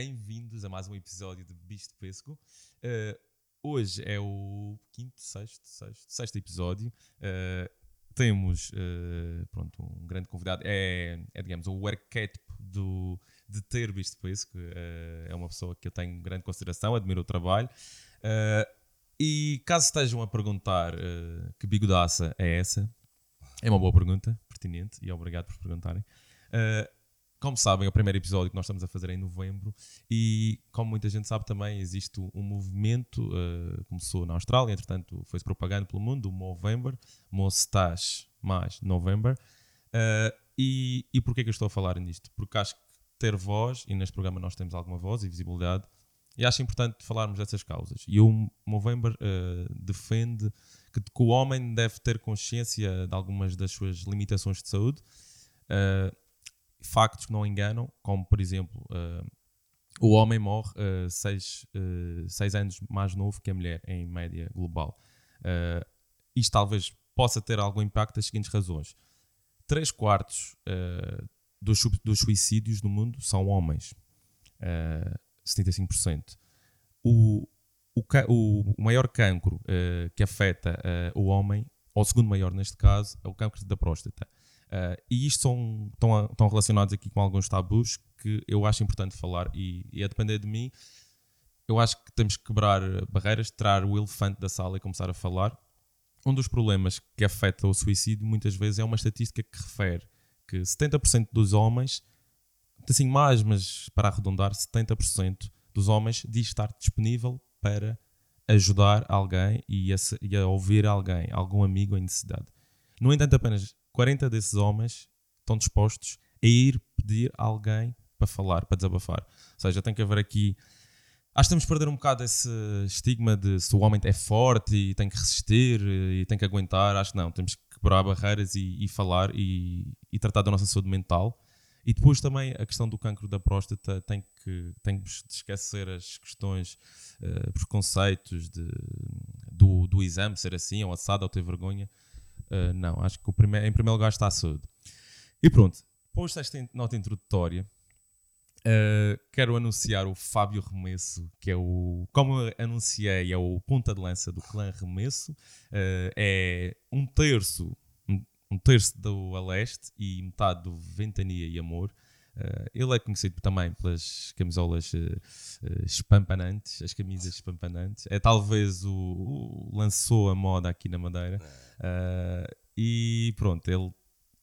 bem-vindos a mais um episódio de Bicho de Pesco. Uh, hoje é o quinto, sexto, sexto, sexto episódio. Uh, temos uh, pronto, um grande convidado, é, é digamos o arquétipo do, de ter Bicho de Pesco. é uma pessoa que eu tenho grande consideração, admiro o trabalho. e caso estejam a perguntar que bigodaça é essa, é uma boa pergunta, pertinente, e obrigado por perguntarem. Uh, como sabem, é o primeiro episódio que nós estamos a fazer em novembro e, como muita gente sabe também, existe um movimento, uh, começou na Austrália, entretanto foi-se propagando pelo mundo, o Movember, Mustache mais November. Uh, e, e porquê que eu estou a falar nisto? Porque acho que ter voz, e neste programa nós temos alguma voz e visibilidade, e acho importante falarmos dessas causas. E o Movember uh, defende que, que, o homem deve ter consciência de algumas das suas limitações de saúde. Uh, factos que não enganam, como por exemplo, uh, o homem morre uh, seis, uh, seis anos mais novo que a mulher, em média global. Uh, isto talvez possa ter algum impacto das seguintes razões. Três quartos dos, dos, suicídios no mundo são homens, 75%. O, o, o, maior cancro que afeta o homem, ou o segundo maior neste caso, é o cancro da próstata. Uh, e isto são, estão, estão relacionados aqui com alguns tabus que eu acho importante falar e, e a depender de mim, eu acho que temos que quebrar barreiras, tirar o elefante da sala e começar a falar. Um dos problemas que afeta o suicídio muitas vezes é uma estatística que refere que 70% dos homens, assim mais, mas para arredondar, 70% dos homens diz estar disponível para ajudar alguém e a, e a ouvir alguém, algum amigo em necessidade. No entanto, apenas 40 desses homens estão dispostos a ir pedir a alguém para falar, para desabafar. Ou seja, tem que haver aqui. Acho que temos que perder um bocado esse estigma de se o homem é forte e tem que resistir e tem que aguentar. Acho que não, temos que quebrar barreiras e, e falar e, e, tratar da nossa saúde mental. E depois também a questão do cancro da próstata tem que, tem que esquecer as questões, uh, preconceitos de, do, do exame ser assim, ou assado, ou ter vergonha. Uh, não, acho que primeiro, em primeiro lugar está a saúde. E pronto, depois desta nota introdutória, uh, quero anunciar o Fábio Remesso, que é o, como anunciei, é o ponta de lança do clã Remesso. Uh, é um terço, um, um terço do Aleste e metade do Ventania e Amor. Uh, ele é conhecido também pelas camisolas uh, uh, espampanantes, as camisas espampanantes. É talvez o, o lançou a moda aqui na Madeira. e pronto, ele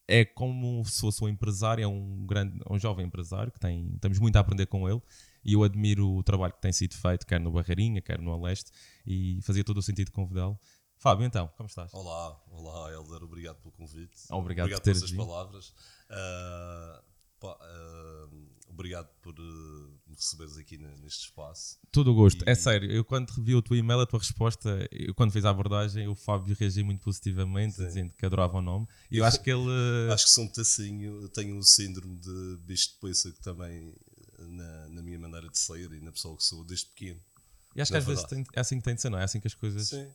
é como se fosse um empresário, é um grande, um jovem empresário que tem, temos muito a aprender com ele. E eu admiro o trabalho que tem sido feito, quer no Barreirinha, quer no Aleste, e fazia todo o sentido convidá-lo. Fábio, então, como estás? Olá, olá, Helder, obrigado pelo convite. Obrigado, obrigado por essas palavras. Uh, Pá, uh, obrigado por uh, me receberes aqui neste espaço. Todo o gosto. E... É sério, eu quando revi o teu e-mail, a tua resposta, eu quando fiz a abordagem, o Fábio reagiu muito positivamente, Sim. dizendo que adorava o nome. E eu, acho que ele. Acho que sou um pedacinho, eu tenho o síndrome de bicho de poça que também na, na, minha maneira de ser e na pessoa que sou desde pequeno. E acho que às verdade. vezes tem, é assim que tem de ser, não é? É assim que as coisas. Sim.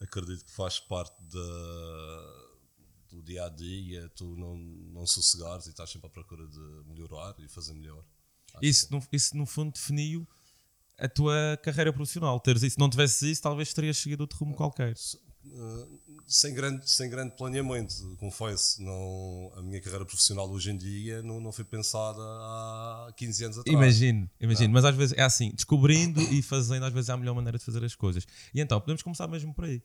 Acredito que faz parte da do dia a dia, tu não, não sossegares e estás sempre à procura de melhorar e fazer melhor. isso, no, isso no fundo definiu a tua carreira profissional. Teres isso, se não tivesses isso, talvez terias seguido outro rumo qualquer. Uh, sem grande, sem grande planeamento, confesso. Não, a minha carreira profissional hoje em dia não, não foi pensada há 15 anos atrás. Imagino, imagino. Mas às vezes é assim, descobrindo e fazendo, às vezes é a melhor maneira de fazer as coisas. E então, podemos começar mesmo por aí.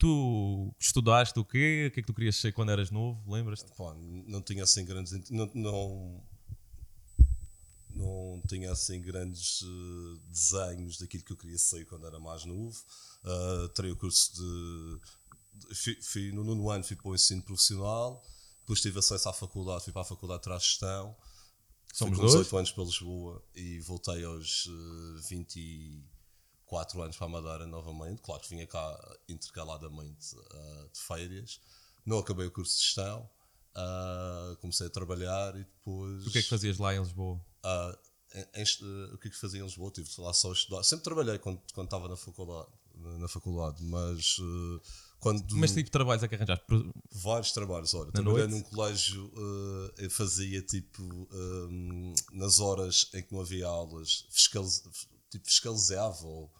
Tu estudaste o quê? O que é que tu querias ser quando eras novo? Lembras-te? Não tinha assim grandes. Não, não, não tinha assim grandes uh, desenhos daquilo que eu queria ser quando era mais novo. Uh, terei o curso de. Fui, fui, no nono ano fui para o ensino profissional, depois tive acesso à faculdade, fui para a faculdade de Trás-Gestão. Somos fui com 18 anos para Lisboa e voltei aos uh, eh, 20 quatro anos para a Madeira novamente. Claro que vinha cá intercaladamente uh, de férias. Não acabei o curso de gestão. Uh, comecei a trabalhar e depois. O que é que fazias lá em Lisboa? Uh, em, em, o que é que fazia em Lisboa? Tive lá só a estudar. Sempre trabalhei quando, quando estava na faculdade, na faculdade mas quando Mas tipo de trabalhos é que arranjaste? Vários trabalhos. Olha, trabalhei noite? num colégio, eh, eu fazia tipo hum, nas horas em que não havia aulas, fiscaliz, tipo fiscalizava, ou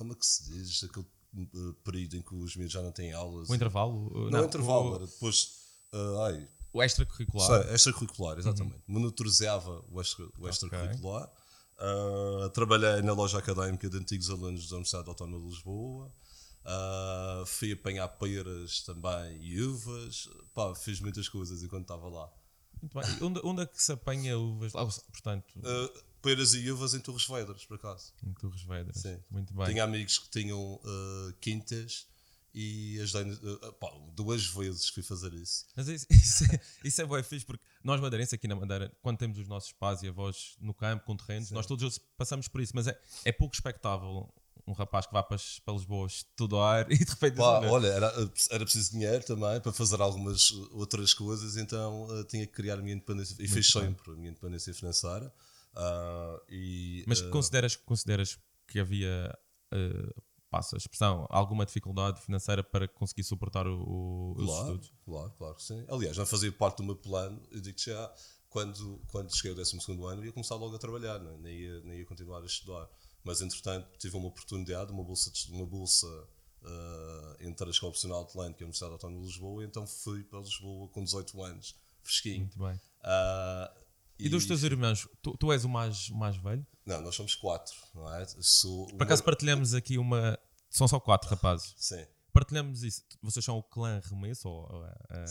como é que se diz? Aquele eh, período em que os miúdos já não têm aulas. O intervalo? não, intervalo, o- era depois. eh, ai, O extracurricular. Sei, extracurricular, exatamente. Monitorizava o, extra, o extracurricular. Ah, trabalhei na loja académica de antigos alunos da Universidade Autónoma de Lisboa. Ah, fui apanhar peras também e uvas. Pá, fiz muitas coisas enquanto estava lá. Muito bem. E onde, onde é que se apanha uvas? Ah, portanto, Ah, peras e uvas em Torres Vedras, por acaso. em Torres Vedras. Sim. Muito bem. Tinha amigos que tinham ah, quintas e ajudei. ah, pá, duas vezes fui fazer isso. Mas isso, isso, é, isso é bem fixe porque nós madeirenses aqui na Madeira, quando temos os nossos pais e avós no campo, com terrenos, nós todos passamos por isso, mas é, é pouco expectável um rapaz que vá para, para Lisboa estudar e de repente Pá, "Olha, era, era preciso dinheiro também para fazer algumas uh, outras coisas, então uh, tinha que criar a minha independência e fiz sempre a minha independência financeira. Ah, e, Mas uh, consideras, consideras que havia, uh, passa a expressão, alguma dificuldade financeira para conseguir suportar o, o- os claro, estudos? claro, claro que sim. Aliás, já fazia parte do meu plano, eu digo já, quando, quando cheguei ao 12 ano, ia começar logo a trabalhar, não é? nem, ia, nem ia continuar a estudar. Mas entretanto, tive uma oportunidade, uma bolsa, de- uma bolsa ah, entre a Escola Profissional de Atlântica e a Universidade Autónoma de Lisboa, então fui para Lisboa com 18 anos, fresquinho. Muito bem. Ah, E, dos teus irmãos, tu, tu és o mais, mais velho? Não, nós somos quatro, não é? Sou Por acaso partilhamos aqui uma. São só quatro rapazes. Sim. Partilhamos isso. Vocês são o clã Remesso, ou a, a,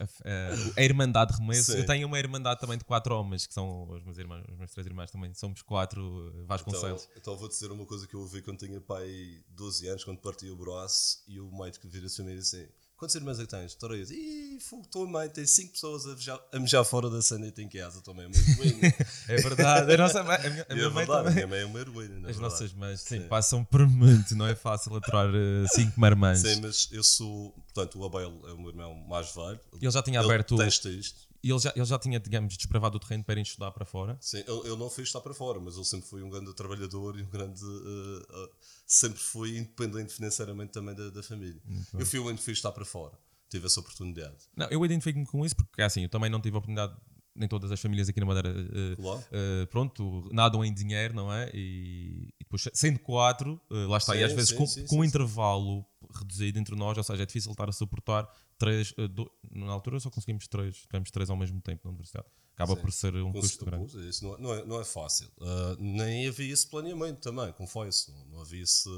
a, a- a Irmandade Remesso. Sim. Eu tenho uma Irmandade também de quatro homens, que são os meus irmãos, os meus três irmãos também. Somos quatro eh, Então, Vasconcelos. então vou dizer uma coisa que eu ouvi quando tinha pai 12 anos, quando parti o braço, e o que vira-se a mim e disse assim: Quantos irmãos é que tens? Três. Ih, fogo, tua mãe tem cinco pessoas a mejar, a mejar fora da sanita em casa também. É uma heroína. É verdade. A, nossa mãe, a minha, a E minha é mãe verdade, a também. minha mãe é uma heroína. na As verdade. nossas mães, sim, Sim. passam por muito. Não é fácil aturar eh, cinco marmãs. Sim, mas eu sou. Portanto, o Abel é o meu irmão mais velho. Ele já tinha Ele aberto. testa isto. E ele já, ele já tinha, digamos, desbravado o terreno para ir estudar para fora. Sim, ele, ele não fez estar para fora, mas ele sempre foi um grande trabalhador e um grande. eh, eh, sempre foi independente financeiramente também da, da família. Eu fui o único que fez estar para fora. Tive essa oportunidade. Não, eu identifico-me com isso porque, assim, eu também não tive a oportunidade, nem todas as famílias aqui na Madeira, eh, Claro. eh, pronto, nadam em dinheiro, não é? E, e depois, sendo quatro, eh, lá está, e Sim, às vezes sim, com, sim, com um intervalo reduzido entre nós, ou seja, é difícil estar a suportar três, eh, do- na altura só conseguimos três, tivemos três ao mesmo tempo na universidade. Acaba Sim. por ser um custo grande. Isso não, é- não é, não é fácil. Ah, nem havia esse planeamento também, confesso. Não, não havia esse,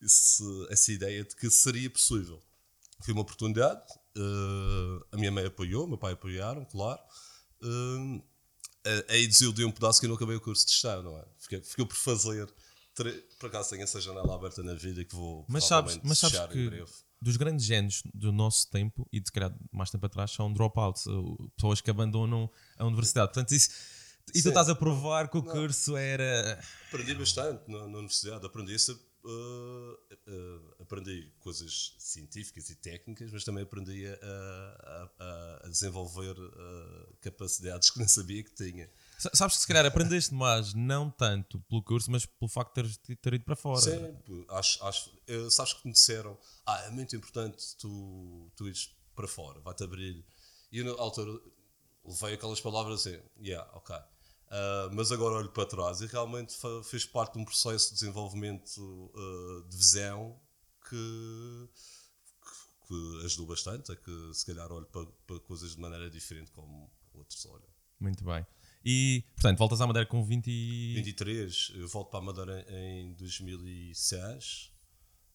esse- essa ideia de que seria possível. Foi uma oportunidade. ah, a minha mãe apoiou, o meu pai apoiaram, claro. A- aí desiludiu um pedaço que eu não acabei o curso de Estado, não é? Fiquei, fiquei por fazer. Por acaso tenho essa janela aberta na vida que vou Mas sabes, mas sabes fechar em que breve. Dos grandes génios do nosso tempo e de calhar mais tempo atrás são dropouts, pessoas que abandonam a universidade. Portanto, isso, e tu estás a provar que o curso era. Aprendi bastante na, na universidade, aprendi isso, uh, uh, aprendi coisas científicas e técnicas, mas também aprendi a, a- a- a desenvolver uh, capacidades que não sabia que tinha. Sa- Sabes que se calhar aprendeste mais, não tanto pelo curso, mas pelo facto de teres ter ido para fora. Sempre, acho, acho, sabes que me disseram, ah, é muito importante tu, tu ires para fora, vai-te abrir. E eu na altura levei aquelas palavras assim, yeah, ok. Ah, mas agora olho para trás e realmente fez parte de um processo de desenvolvimento ah, de visão que, que, que ajudou bastante a que se calhar olho para, para coisas de maneira diferente como outros olham. Muito bem. E, portanto, voltas à Madeira com 20 e... 23, eu volto para a Madeira em 2006,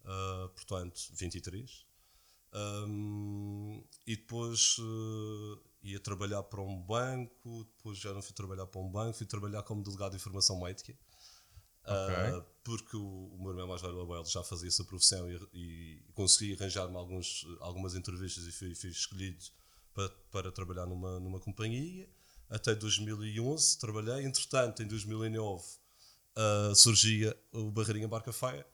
ah, portanto, 23. Ahm, e depois ah, ia trabalhar para um banco, depois já não fui trabalhar para um banco, fui trabalhar como delegado de informação médica. Ah, Ok. porque o, o meu irmão mais velho, Abel, já fazia essa profissão e, e consegui arranjar-me algumas entrevistas e fui, fui escolhido para, para trabalhar numa, numa companhia. Até 2011 trabalhei. Entretanto, em 2009 ah, surgia o Barreirinha Barca Feia.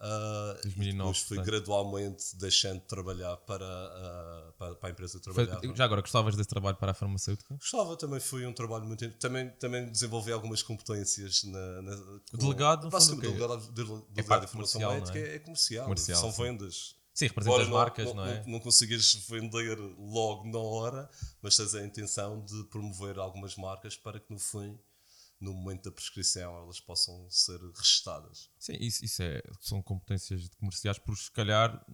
Ah, 2009, e depois fui portanto. gradualmente deixando de trabalhar para, ah, para, para a empresa que Foi- trabalhava. já agora, gostavas desse trabalho para a farmacêutica? Gostava, também foi um trabalho muito. Também, também desenvolvi algumas competências na. na com- delegado, no fundo, basicamente, o quê? delegado, de, delegado parte de informação médica não é? é comercial. São vendas. Sim, representa as marcas, não, é? Não, não consigas vender logo na hora, mas tens a intenção de promover algumas marcas para que no fim, no momento da prescrição, elas possam ser registadas. Sim, isso, isso é, são competências de comerciais, porque se calhar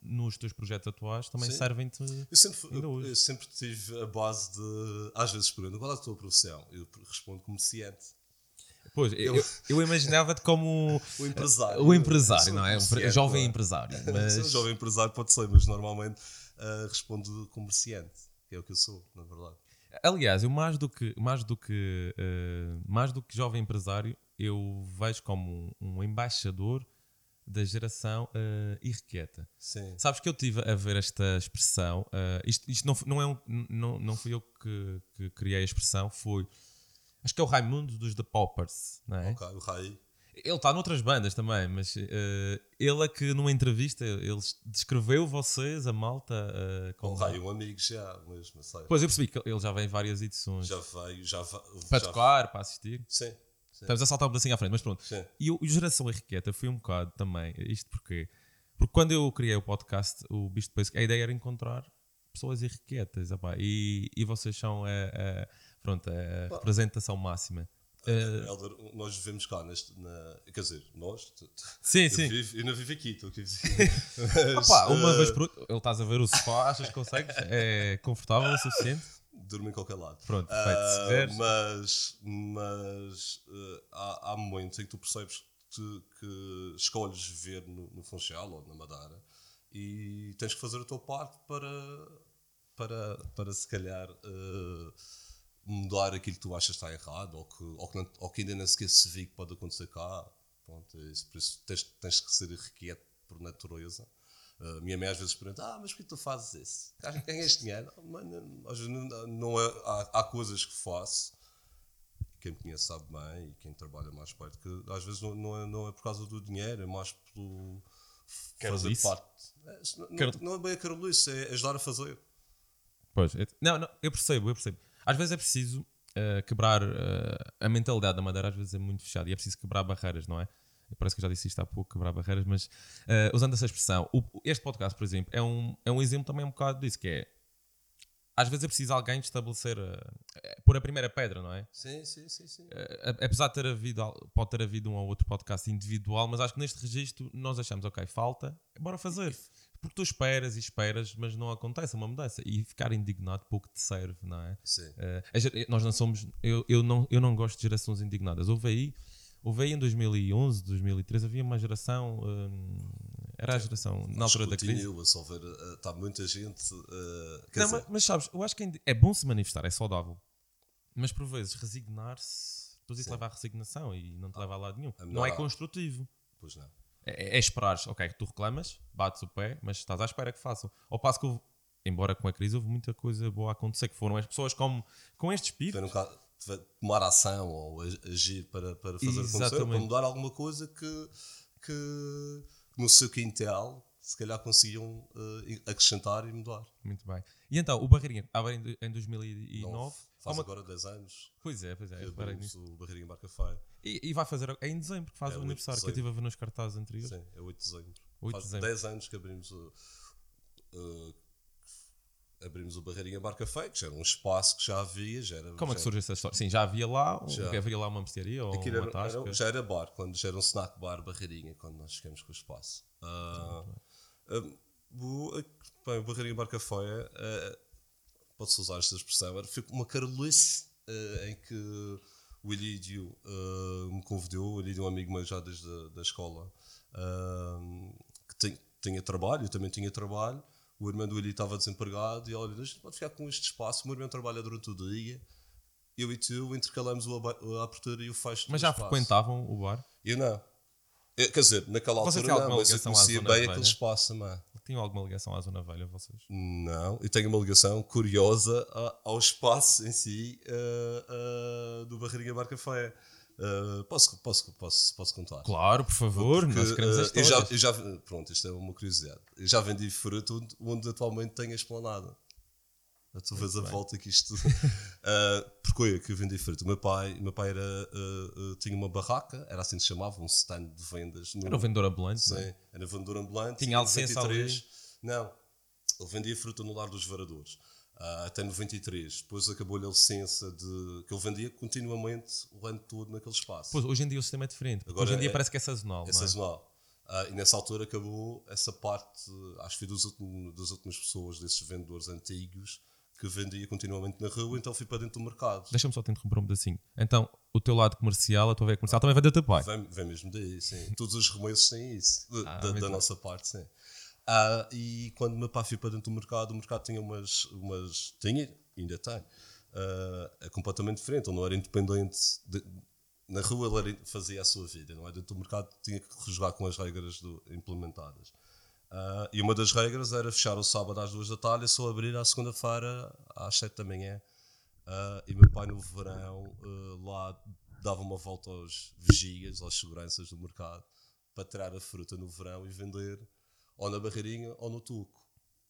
nos teus projetos atuais também servem-te. Eu sempre, eu, eu sempre tive a base de. Às vezes perguntam qual é a tua profissão? Eu respondo comerciante. Pois, eu, eu imaginava-te como O empresário. o empresário, Eu sou não é? Um jovem é? empresário. Mas... Um jovem empresário pode ser, mas normalmente ah, respondo comerciante, que é o que eu sou, na verdade. aliás, eu mais do que, mais do que, eh, mais do que jovem empresário, eu vejo como um, um embaixador da geração uh, irrequieta. Sim. Sabes que eu tive a ver esta expressão, uh, isto, isto não, não, é um, não, não fui eu que, que criei a expressão, foi, acho que é o Raimundo dos The Poppers, não é? Ok, o Rai. Ele está noutras bandas também, mas eh, ele é que numa entrevista ele descreveu vocês, a malta, eh, O como. Rai um amigo já, mas não sei. Pois eu percebi que ele já vem em várias edições Já veio, já va- para já- tocar, para assistir. Sim. sim. Estamos a saltar um pedacinho à frente, mas pronto. Sim. E o, o Geração Enriqueta foi um bocado também. Isto porquê? Porque quando eu criei o podcast, o Bicho de País, a ideia era encontrar pessoas irrequietas. opá, e, e vocês são a- pronto, a representação máxima. Helder, nós vivemos cá, neste, na, quer dizer, nós. sim, eu, sim. vivo, eu não vivo aqui, estou aqui. Mas, Opa, uma eh, vez por ele estás a ver o sofá, achas que consegues? É confortável o suficiente? Durmo em qualquer lado. Pronto, Ah, perfeito. Veres- mas mas eh, há, há momentos em que tu percebes que, que escolhes viver no, no Funchal ou na Madeira e tens que fazer a tua parte para, para, para se calhar eh, mudar aquilo que tu achas que está errado ou que, ou que, não- ou que ainda nem sequer se vê que pode acontecer cá. Pronto, é isso, por isso tens, tens que ser irrequieto por natureza. Uh, minha mãe às vezes pergunta: Ah, mas por que tu fazes isso? Ganhas dinheiro? Mano, às vezes não, não é, há, há coisas que faço, quem me conhece sabe bem, e quem trabalha mais perto, que às vezes não, não, é, não é por causa do dinheiro, é mais pelo fazer parte. É, não, não, não é bem a carolice, é ajudar a fazer. Pois, é- não, não, eu percebo, eu percebo. Às vezes é preciso eh, quebrar eh, a mentalidade da Madeira, às vezes é muito fechada e é preciso quebrar barreiras, não é? Parece que eu já disse isto há pouco, quebrar barreiras, mas eh, usando essa expressão, o- este podcast, por exemplo, é um, é um exemplo também um bocado disso, que é às vezes é preciso alguém estabelecer, eh, pôr a primeira pedra, não é? Sim, sim, sim. sim. Eh, apesar de ter havido, pode ter havido um ou outro podcast individual, mas acho que neste registro nós achamos, ok, falta, bora fazer. Porque tu esperas e esperas, mas não acontece uma mudança. E ficar indignado pouco te serve, não é? sim. Eh, ger- nós não somos. Eu, eu, não, eu não gosto de gerações indignadas. Houve aí, houve aí em 2011, 2013, havia uma geração. hum, era a geração na altura da crise. Se houver, eh, está muita gente. eh, quer Não, mas, mas sabes, eu acho que é é bom se manifestar, é saudável. Mas por vezes resignar-se, depois isso Sim. leva à resignação e não te leva a lado nenhum. É não é construtivo. pois não. É, é esperares, ok, que tu reclamas, bates o pé, mas estás à espera que façam. Ao passo que houve, embora com a crise houve muita coisa boa a acontecer, que foram as pessoas com, com este espírito. tiver bocado- tiver- tomar ação ou ag- agir para, para fazer acontecer, Exatamente. para mudar alguma coisa que, que no seu quintal se calhar conseguiam eh, acrescentar e mudar. Muito bem. E então, o Barreirinha, abre em, em 2009. Nove, faz uma- agora 10 anos Pois é, pois é. abrimos nisso. o Barreirinha Barca Feia. E, e vai fazer é em dezembro, que faz É, o 8 de aniversário, que eu estive a ver nos cartazes anteriores. Sim, é 8 de dezembro. 8 de faz dezembro. 10 anos que abrimos o, eh, abrimos o Barreirinha Barca Feia, que já era um espaço que já havia, já era, Como é que surge essa história? Sim, já havia lá, um- Já. havia lá uma mercearia ou Aquilo uma era- era- já era bar, quando já era um snack bar Barreirinha, quando nós chegamos com o espaço. Ah, ah, o, bem, o Barreirinha Barca Feia, pode-se usar esta expressão, era foi uma carolice ah, em que o Elídio ah, me convidou, o Elídio é um amigo meu já desde a da escola, ah, que tem- tinha trabalho, eu também tinha trabalho, o irmão do Elídio estava desempregado e olha, a gente pode ficar com este espaço, o meu irmão trabalha durante o dia, eu e tu intercalamos a abertura e o fecho Mas já espaço. frequentavam o bar? Eu não. Eu, quer dizer, naquela Vocês altura não, mas eu conhecia bem velha? aquele espaço também. Tinham alguma ligação à Zona Velha, vocês? Não, eu tenho uma ligação curiosa ao espaço em si ah, ah, do Barreirinha Barca Feia. Ah, posso, posso, posso, posso contar? Claro, por favor, Porque, nós queremos ah, as eu já, eu já, pronto, isto é uma curiosidade. Eu já vendi fruta onde, onde atualmente tenho a esplanada. Tu vês a volta que isto. uh, porque eu que eu vendi fruta. O meu pai, meu pai era, uh, uh, tinha uma barraca, era assim que se chamava, um stand de vendas. No, era um vendedor ambulante? Sim, é? era vendedor ambulante. Tinha licença 93, ali? Não, ele vendia fruta no lar dos varadores. Uh, até 93. Depois acabou-lhe a licença de que ele vendia continuamente o ano todo naquele espaço. Pois, hoje em dia o sistema é diferente. Agora hoje em dia é, parece que é sazonal. É, é? sazonal. Uh, e nessa altura acabou essa parte, acho que foi dos últimos, das últimas pessoas, desses vendedores antigos, que vendia continuamente na rua, então fui para dentro do mercado. Deixa-me só te interromper um pedacinho. Então, o teu lado comercial, a tua veia comercial, também vem do teu pai? Vem, vem mesmo daí, sim. Todos os remoiços têm isso, ah, da, da nossa parte, sim. Ah, e quando meu pai foi para dentro do mercado, o mercado tinha umas. umas tinha, ainda tem. Uh, é completamente diferente. Ele não era independente. De, na rua ele fazia a sua vida, não é? Dentro do mercado tinha que jogar com as regras do, implementadas. Uh, e uma das regras era fechar o sábado às duas da tarde e só abrir à segunda-feira às sete da manhã. Uh, e meu pai no verão lá dava uma volta aos vigias, às seguranças do mercado, para tirar a fruta no verão e vender ou na Barreirinha ou no Tuco.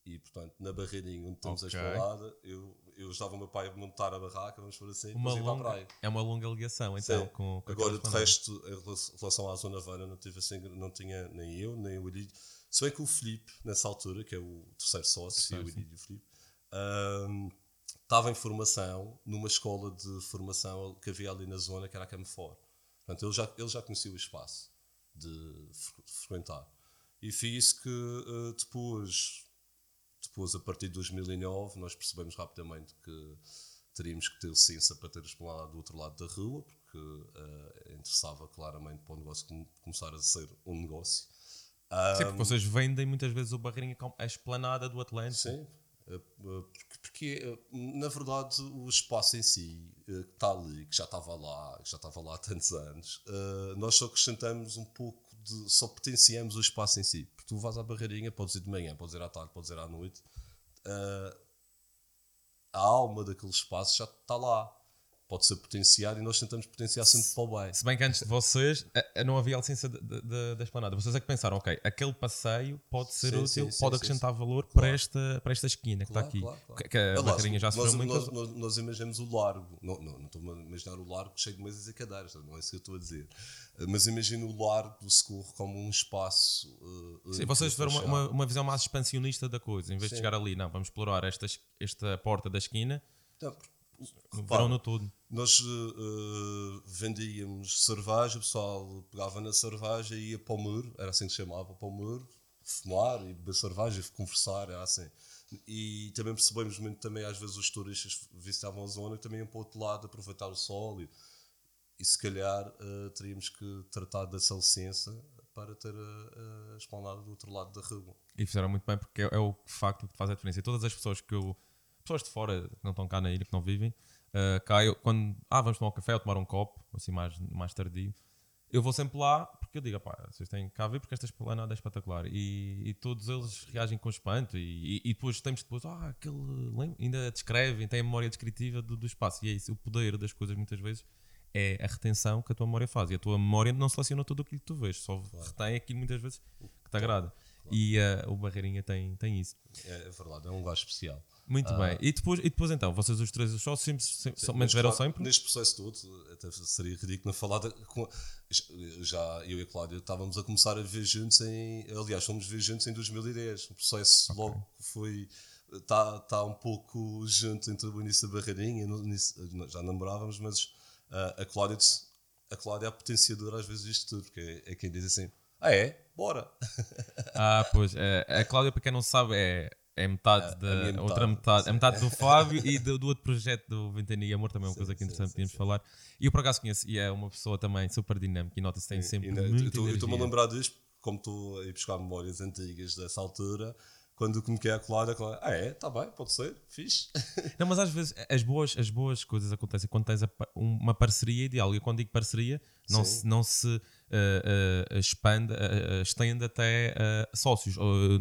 E, portanto, na Barreirinha, onde temos okay. a espalada, eu, eu ajudava o meu pai a montar a barraca, vamos por assim, uma longa, para a praia. É uma longa ligação, então, com, com Agora, de resto, em relação à Zona Vana, não, tive assim, não tinha nem eu, nem o Ilídio. Se bem que o Filipe, nessa altura, que é o terceiro sócio, terceiro, o Ilídio e o Filipe, um, estava em formação numa escola de formação que havia ali na zona, que era a Camfor. Portanto, ele já, ele já conhecia o espaço de frequentar. E foi isso que uh, depois, depois, a partir de 2009, nós percebemos rapidamente que teríamos que ter licença para ter esplanada do outro lado da rua, porque uh, interessava claramente para o negócio começar a ser um negócio. Sim, porque vocês vendem muitas vezes o Barreirinha como a esplanada do Atlântico. Sim, eh, porque, porque, na verdade o espaço em si que está ali, que já estava lá, que já estava lá há tantos anos, nós só acrescentamos um pouco de, só potenciamos o espaço em si. Porque tu vais à barreirinha, podes ir de manhã, podes ir à tarde, podes ir à noite. Uh, a alma daquele espaço já está lá pode ser potenciado e nós tentamos potenciar sempre para o bem. Se bem que antes de vocês não havia a licença da esplanada. Vocês é que pensaram, ok, aquele passeio pode ser sim, útil, sim, pode sim, acrescentar valor claro. para, esta, para esta esquina que claro, está aqui. Claro, claro. Que, a barreirinha já nós, muito. Nós, nós, nós, imaginamos o largo, não, não, não estou a imaginar o largo cheio de mesas e cadeiras, não é isso que eu estou a dizer. Mas imagino o largo do Socorro como um espaço. Uh, sim, vocês tiveram uma, uma, uma, visão mais expansionista da coisa, em vez de chegar ali, não, vamos explorar esta, esta porta da esquina. No verão no todo. Nós uh, vendíamos cerveja, o pessoal pegava na cerveja e ia para o muro, era assim que se chamava, para o muro, fumar e beber cerveja, conversar, era assim. E também percebemos muito também, às vezes, os turistas visitavam a zona que também iam para o outro lado aproveitar o sol e, e se calhar uh, teríamos que tratar dessa licença para ter a, a esplanada do outro lado da rua. E fizeram muito bem porque é, é o facto que faz a diferença. E todas as pessoas que eu pessoas de fora que não estão cá na ilha, que não vivem, uh, cá eu, quando, ah, vamos tomar um café ou tomar um copo, assim mais, mais tardio, eu vou sempre lá porque eu digo, pá, vocês têm cá a ver porque esta esplanada é espetacular. E, e todos eles reagem com espanto e, e, e depois temos depois, ah, aquele, ainda descrevem, tem a memória descritiva do, do espaço. E é isso, o poder das coisas muitas vezes é a retenção que a tua memória faz. E a tua memória não seleciona tudo aquilo que tu vês, só claro. retém aquilo muitas vezes que te agrada. Claro. E uh, o Barreirinha tem, tem isso. É, é verdade, é um lugar especial. Muito bem. E depois, e depois então, vocês os três sócios sempre, sempre, Sim, mantiveram claro, sempre? Neste processo todo, até seria ridículo falar de, com, já eu e a Cláudia estávamos a começar a viver juntos em, aliás, fomos viver juntos em 2010. O processo okay. logo foi está tá um pouco junto entre o início da Barreirinha, já namorávamos, mas uh, a Cláudia a Cláudia é a potenciadora às vezes disto tudo, porque é, é quem diz assim, ah é? Bora! Ah, pois, é, a Cláudia para quem não sabe é é metade a, da a outra metade, a metade do Fábio e do, do, outro projeto do Ventania e Amor, também é uma sim, coisa que é interessante sim, podíamos sim, falar. E eu por acaso conheço, e é uma pessoa também super dinâmica e nota-se tem sempre. muito eu estou-me a lembrar disto, como estou a ir buscar memórias antigas dessa altura, quando comuniquei a Cláudia, a ah é, está bem, pode ser, fixe. Não, mas às vezes as boas, as boas coisas acontecem quando tens a, uma parceria ideal. E quando digo parceria, não se, não se uh, uh, expande, uh, estende até sócios, ou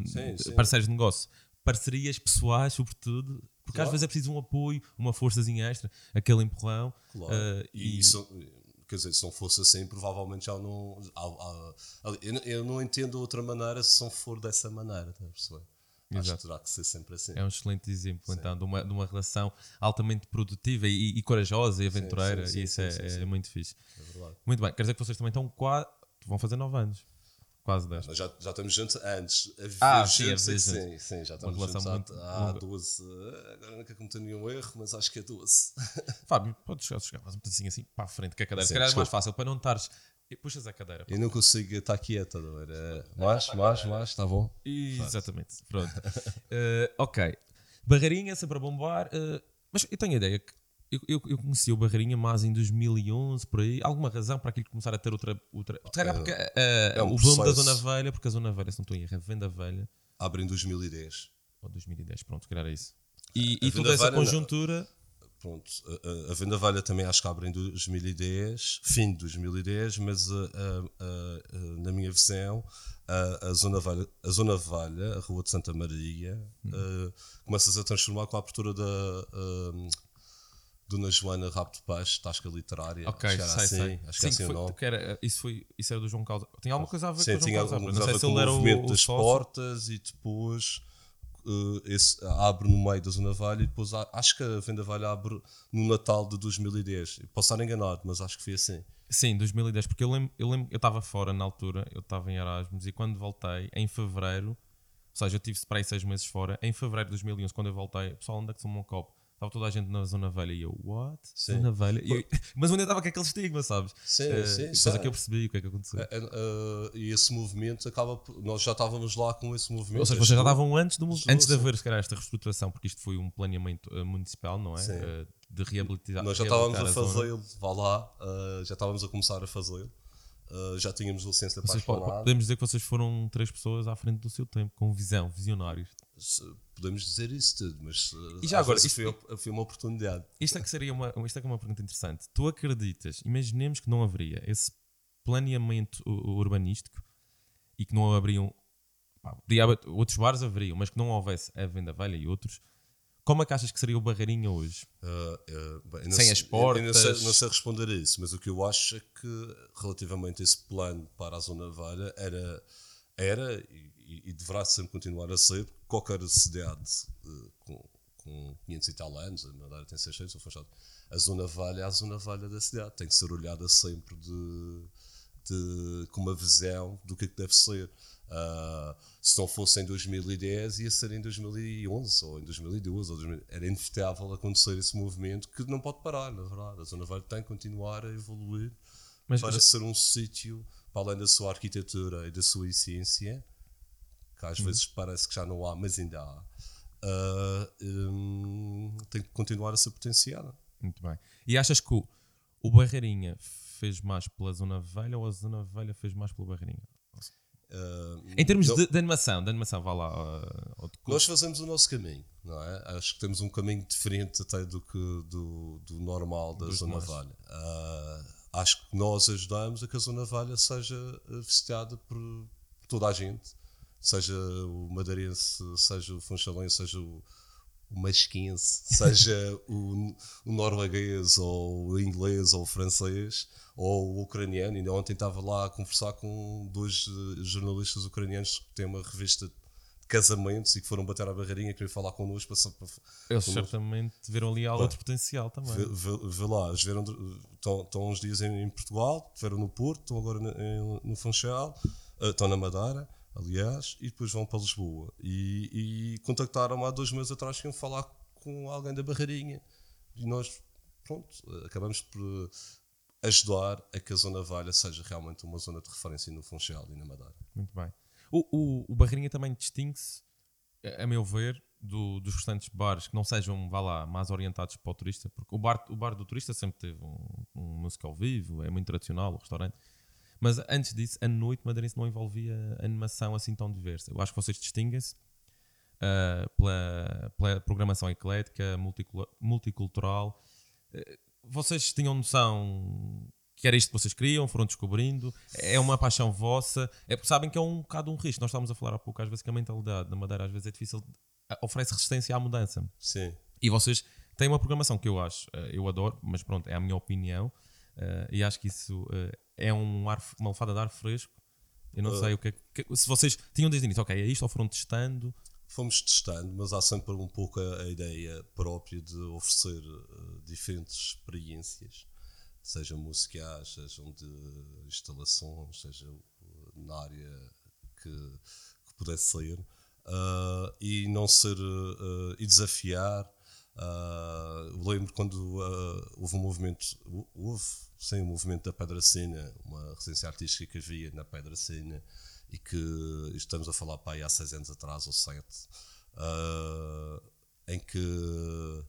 parceiros de negócio parcerias pessoais, sobretudo, porque claro. às vezes é preciso um apoio, uma forçazinha extra, aquele empurrão. Claro. Uh, e, e isso, quer dizer, se não fosse assim, provavelmente já não. eu, eu, não entendo outra maneira se não for dessa maneira, está a perceber? Acho Exato. que terá que ser sempre assim. É um excelente exemplo, então, de uma, de uma relação altamente produtiva e, e corajosa e aventureira. sim, sim, e isso sim, é, sim, é sim. muito fixe. É verdade. Muito bem, quer dizer que vocês também estão quase. vão fazer 9 anos. Quase 10. Nós já, já estamos juntos antes. A Ah, sim, sim, juntos. sim, já estamos juntos muito há, há longa. 12. Agora não quero cometer nenhum erro, mas acho que é 12. Fábio, podes chegar, mais um bocadinho assim para a frente que a cadeira. Se Sim, calhar é mais fácil para não estares. Puxas a cadeira. Eu não consigo estar quieta, não era? Mais, mais, mais, está bom. Exatamente. Pronto. Eh, ok. Barreirinha, sempre a bombar. eh, mas eu tenho a ideia que eu, eu, eu conheci o Barreirinha mais em 2011, por aí. Alguma razão para aquilo começar a ter outra. outra... Se calhar porque, eh, é um o boom da. Zona Velha, porque a Zona Velha, se não estou em erro, é Venda Velha. Abre em 2010. Ou 2010, pronto, se calhar é isso. E, A e toda essa conjuntura. Pronto, a, a- a Venda Velha também acho que abre em 2010, fim de 2010, mas a- a- a- a- na minha visão, a, a, Zona Velha, a Zona Velha, a Rua de Santa Maria, Hum. eh, começa-se a transformar com a abertura da eh, Dona Joana Rapto de Peixe, Tasca Literária. Ok, sei, assim, sei. Acho que é Sim, assim foi, nome. que era, isso, foi, isso era do João Calda. Tinha alguma coisa a ver Sim, com o João tinha Calda. alguma Não sei se ele era o, movimento o das sócio. portas e depois eh, esse abre no meio da Zona Velha e depois acho que a Venda Velha abre no Natal de 2010. Posso estar enganado, mas acho que foi assim. Sim, 2010, porque eu lembro, eu lembro, eu estava fora na altura, eu estava em Erasmus e quando voltei, em fevereiro, ou seja, eu tive para aí seis meses fora, em fevereiro de 2011, quando eu voltei, pessoal, onde é que são um copo? Estava toda a gente na Zona Velha e eu, what? Sim. Zona Velha? E eu- mas onde estava com aquele estigma, sabes? Sim, Eh, sim, Depois é que eu percebi o que é que aconteceu. Eh, eh, e esse movimento acaba. por- Nós já estávamos lá com esse movimento. Ou seja, vocês já estavam antes, do, Chegou, antes de haver, se calhar, esta reestruturação, porque isto foi um planeamento municipal, não é? Sim. De reabilitar. Nós já estávamos a zona. fazê-lo, vá lá, já estávamos a começar a fazê-lo. Eh, já tínhamos licença para Vocês podemos dizer que vocês foram três pessoas à frente do seu tempo, com visão, visionários. Podemos dizer isso tudo, mas eh, E já agora, isto- foi, foi uma oportunidade. Isto é que seria uma, isto é que é uma pergunta interessante. Tu acreditas, imaginemos que não haveria esse planeamento urbanístico e que não haveriam. pá, outros bares haveriam, mas que não houvesse a Venda Velha e outros. Como é que achas que seria o Barreirinha hoje? Uh, uh, bem, Sem sei- as eu não sei, portas. não sei responder a isso, mas o que eu acho é que, relativamente a esse plano para a Zona Velha, era, era e, e- e deverá sempre continuar a ser, qualquer cidade uh, com, com 500 e tal anos, a Madeira tem 600, o Funchal, a Zona Velha é a Zona Velha da cidade, tem que ser olhada sempre de, de- com uma visão do que é que deve ser. Ah, se não fosse em 2010, ia ser em 2011 ou em 2012. Ou 2000. Era inevitável acontecer esse movimento que não pode parar, na verdade. A Zona Velha tem que continuar a evoluir Mas para ser um sítio, para além da sua arquitetura e da sua essência, que às vezes parece que já não há, mas ainda há, ah, hum, tem que continuar a ser potenciada. Muito bem. E achas que o, o Barreirinha fez mais pela Zona Velha ou a Zona Velha fez mais pelo Barreirinha? Ah, Em termos não- de, de animação, de animação, vá lá. de- Nós fazemos o nosso caminho, não é? Acho que temos um caminho diferente até do que do, do normal da Dos Zona demais. Velha. Ah, acho que nós ajudamos a que a Zona Velha seja visitada por toda a gente, seja o madeirense, seja o funchalense, seja o, o masquense, seja o, o norueguês, ou o inglês, ou o francês, ou o ucraniano. Ainda ontem estava lá a conversar com dois eh, jornalistas ucranianos que têm uma revista de casamentos e que foram bater à barreirinha, queriam falar connosco. Para, Eles certamente viram ali outro potencial também. Vê, vê- vê lá, eles vieram estão, estão uns dias em, em Portugal, estiveram no Porto, estão agora no, no Funchal, eh, estão na Madeira, aliás, e depois vão para Lisboa. E, e contactaram-me há dois meses atrás que iam falar com alguém da Barreirinha. E nós, pronto, acabamos por ajudar a que a Zona Valha seja realmente uma zona de referência no Funchal e na Madeira. Muito bem. O, o, o Barreirinha também distingue-se, a a meu ver, do- dos restantes bares que não sejam, vá lá, mais orientados para o turista, porque o bar, o bar do turista sempre teve um, um música ao vivo, é muito tradicional, o restaurante. Mas antes disso, a noite madeirense não envolvia animação assim tão diversa. Eu acho que vocês distinguem-se ah, pela, pela programação eclética, multicultural. Eh, vocês tinham noção que era isto que vocês queriam, foram descobrindo, é uma paixão vossa, é porque sabem que é um bocado um risco. Nós estávamos a falar há pouco, às vezes que a mentalidade na Madeira às vezes é difícil, ah, oferece resistência à mudança. Sim. E vocês têm uma programação que eu acho, eu adoro, mas pronto, é a minha opinião, e acho que isso é um ar, uma lefada de ar fresco. Eu não sei o que, é que- se vocês tinham desde o início, ok, é isto ou foram testando. fomos testando, mas há sempre um pouco a, a ideia própria de oferecer uh, diferentes experiências, seja musicais, sejam de instalações, seja na área que, que pudesse ser, uh, e não ser uh, e desafiar. lembro quando houve um movimento, houve sem o movimento da Pedra Sina, uma residência artística que havia na Pedra Sina e que estamos a falar para aí há seis anos atrás ou sete, uh, em que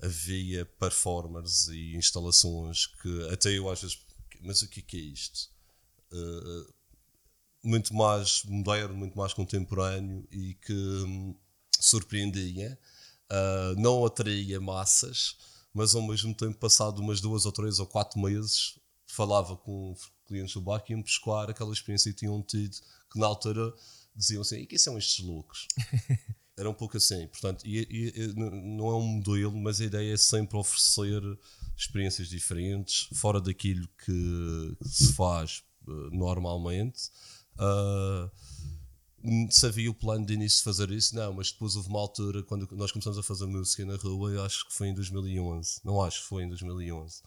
havia performers e instalações que até eu às vezes, mas o que é, é isto? Uh, muito mais moderno, muito mais contemporâneo e que um, surpreendia, uh, não atraía massas, mas ao mesmo tempo, passado umas duas ou três ou quatro meses, falava com clientes do bar que iam pescar aquela experiência que tinham tido, que na altura diziam assim: e quem são estes loucos? Era um pouco assim, portanto, e, e, não é um modelo, mas a ideia é sempre oferecer experiências diferentes, fora daquilo que, se faz uh, normalmente. Uh, se havia o plano de início de fazer isso, não, mas depois houve uma altura quando nós começamos a fazer música na rua, eu acho que foi em 2011, não acho que foi em 2011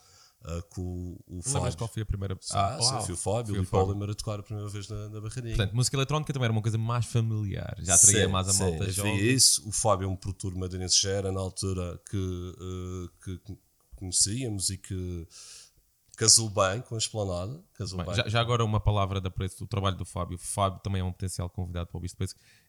uh, com o, o Fábio. qual foi a primeira? Ah, ah sim, foi o Fábio, o Polymer a tocar a primeira vez na, na Barreirinha. Portanto, música eletrónica também era uma coisa mais familiar, já atraía sim, mais a malta sim, jovem. isso, o Fábio é um produtor madeirense, já era na altura que, uh, que conhecíamos e que casou bem com a esplanada. Casou bem, bem. Já, já, agora uma palavra da preço do trabalho do Fábio. O Fábio também é um potencial convidado para o Bisto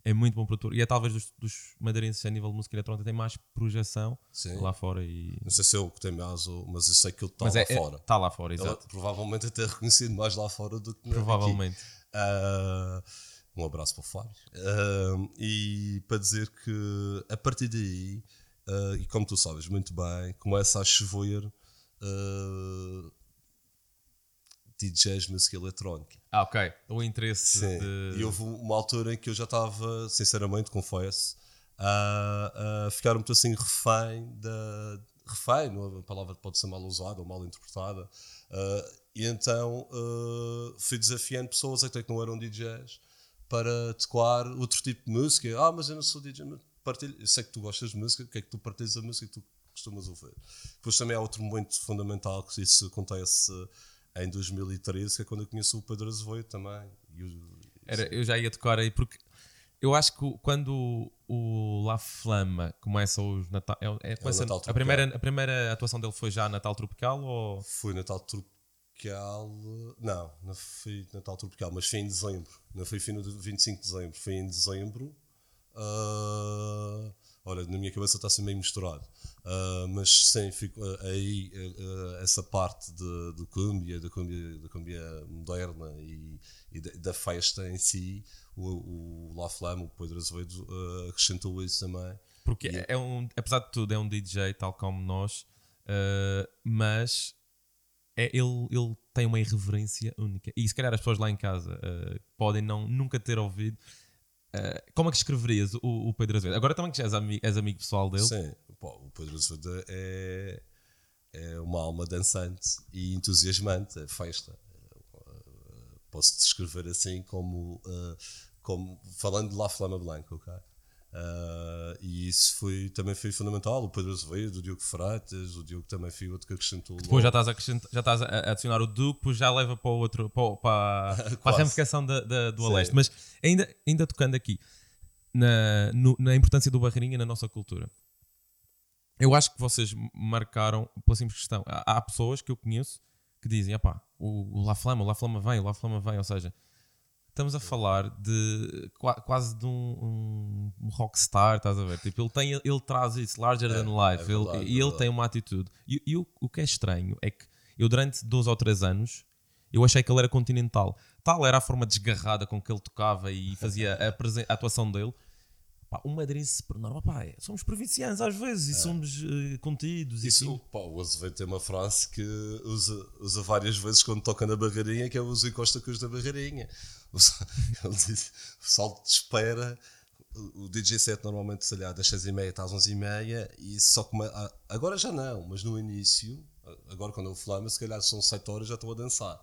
É muito bom produtor e é talvez dos, dos madeirenses a nível de música eletrónica tem mais projeção Sim. lá fora. E... Não sei se é o que tem mais, mas eu sei que ele está lá é, fora. Está lá fora, exato. Ele, provavelmente até reconhecido mais lá fora do que Provavelmente. Uh, um abraço para o Fábio. Uh, e para dizer que a partir daí, uh, e como tu sabes muito bem, começa a chover uh, DJs música eletrónica. Ah, ok. O interesse Sim. de... E houve uma altura em que eu já estava, sinceramente, confesso, a, a ficar muito assim refém da... Refém, não, a palavra pode ser mal usada ou mal interpretada. Uh, e então uh, fui desafiando pessoas até que não eram DJs para tocar outro tipo de música. Ah, mas eu não sou DJ. Partilho. Eu sei que tu gostas de música, o que é que tu partilhas a música que tu costumas ouvir? Depois também há outro momento fundamental que isso acontece em 2013, que é quando eu conheço o Pedro Azevedo também. Eu, Era, eu já ia tocar aí, porque eu acho que quando o La Flama começa os Natal. É, é, começa, é Natal a, primeira, a primeira atuação dele foi já Natal Tropical? Ou... Foi Natal Tropical. Não, não foi Natal Tropical, mas foi em dezembro. Não foi fim do 25 de dezembro, foi em dezembro. Uh, olha, na minha cabeça está assim meio misturado. Uh, mas sim, fico, uh, aí uh, essa parte de, de cumbia, da cumbia, da cumbia moderna e, e da, da, festa em si, o, o La Flamme, o Pedro Azevedo, acrescentou isso também. Porque e, é um, apesar de tudo, é um DJ tal como nós, mas é, ele, ele tem uma irreverência única. E se calhar as pessoas lá em casa podem não, nunca ter ouvido. Como é que escreverias o, o Pedro Azevedo? Agora também que és amigo, és amigo pessoal dele. Sim pô, o Pedro Azevedo é, é uma alma dançante e entusiasmante, é festa. Posso descrever assim como, uh, como falando de La Flama Blanca, ok? Uh, e isso foi, também foi fundamental. O Pedro Azevedo, o Diogo Freitas, o Diogo também foi outro que acrescentou. Depois já estás, a já estás a adicionar o Duque, depois já leva para, o outro, para, para, para a ramificação da, da, do Aleste. Mas ainda, ainda tocando aqui na, no, na importância do Barreirinha na nossa cultura eu acho que vocês marcaram pela simples questão. Há, há pessoas que eu conheço que dizem: opá, o, o La Flama, o La Flama vem, o La Flama vem. Ou seja, estamos a falar de quase de um, um, rockstar, estás a ver? Tipo, ele, tem, ele traz isso, larger é, than life, é verdade, ele, e ele tem uma atitude. E, e o, o que é estranho é que eu, durante 12 ou 3 anos, eu achei que ele era continental. Tal era a forma desgarrada com que ele tocava e fazia a, a atuação dele Pá, o madeirense, normal, pá, é, somos provincianos às vezes e é. somos uh, contidos. Isso, e assim. pá, o Azevedo tem uma frase que usa, usa várias vezes quando toca na barreirinha, que é o Uso Costa Cruz da barreirinha. Ele diz: o salto de espera. O DJ set normalmente, sei lá, das 6h30 até às 11h30 e só como. Agora já não, mas no início, agora quando eu flama, se calhar são 7 horas já estou a dançar.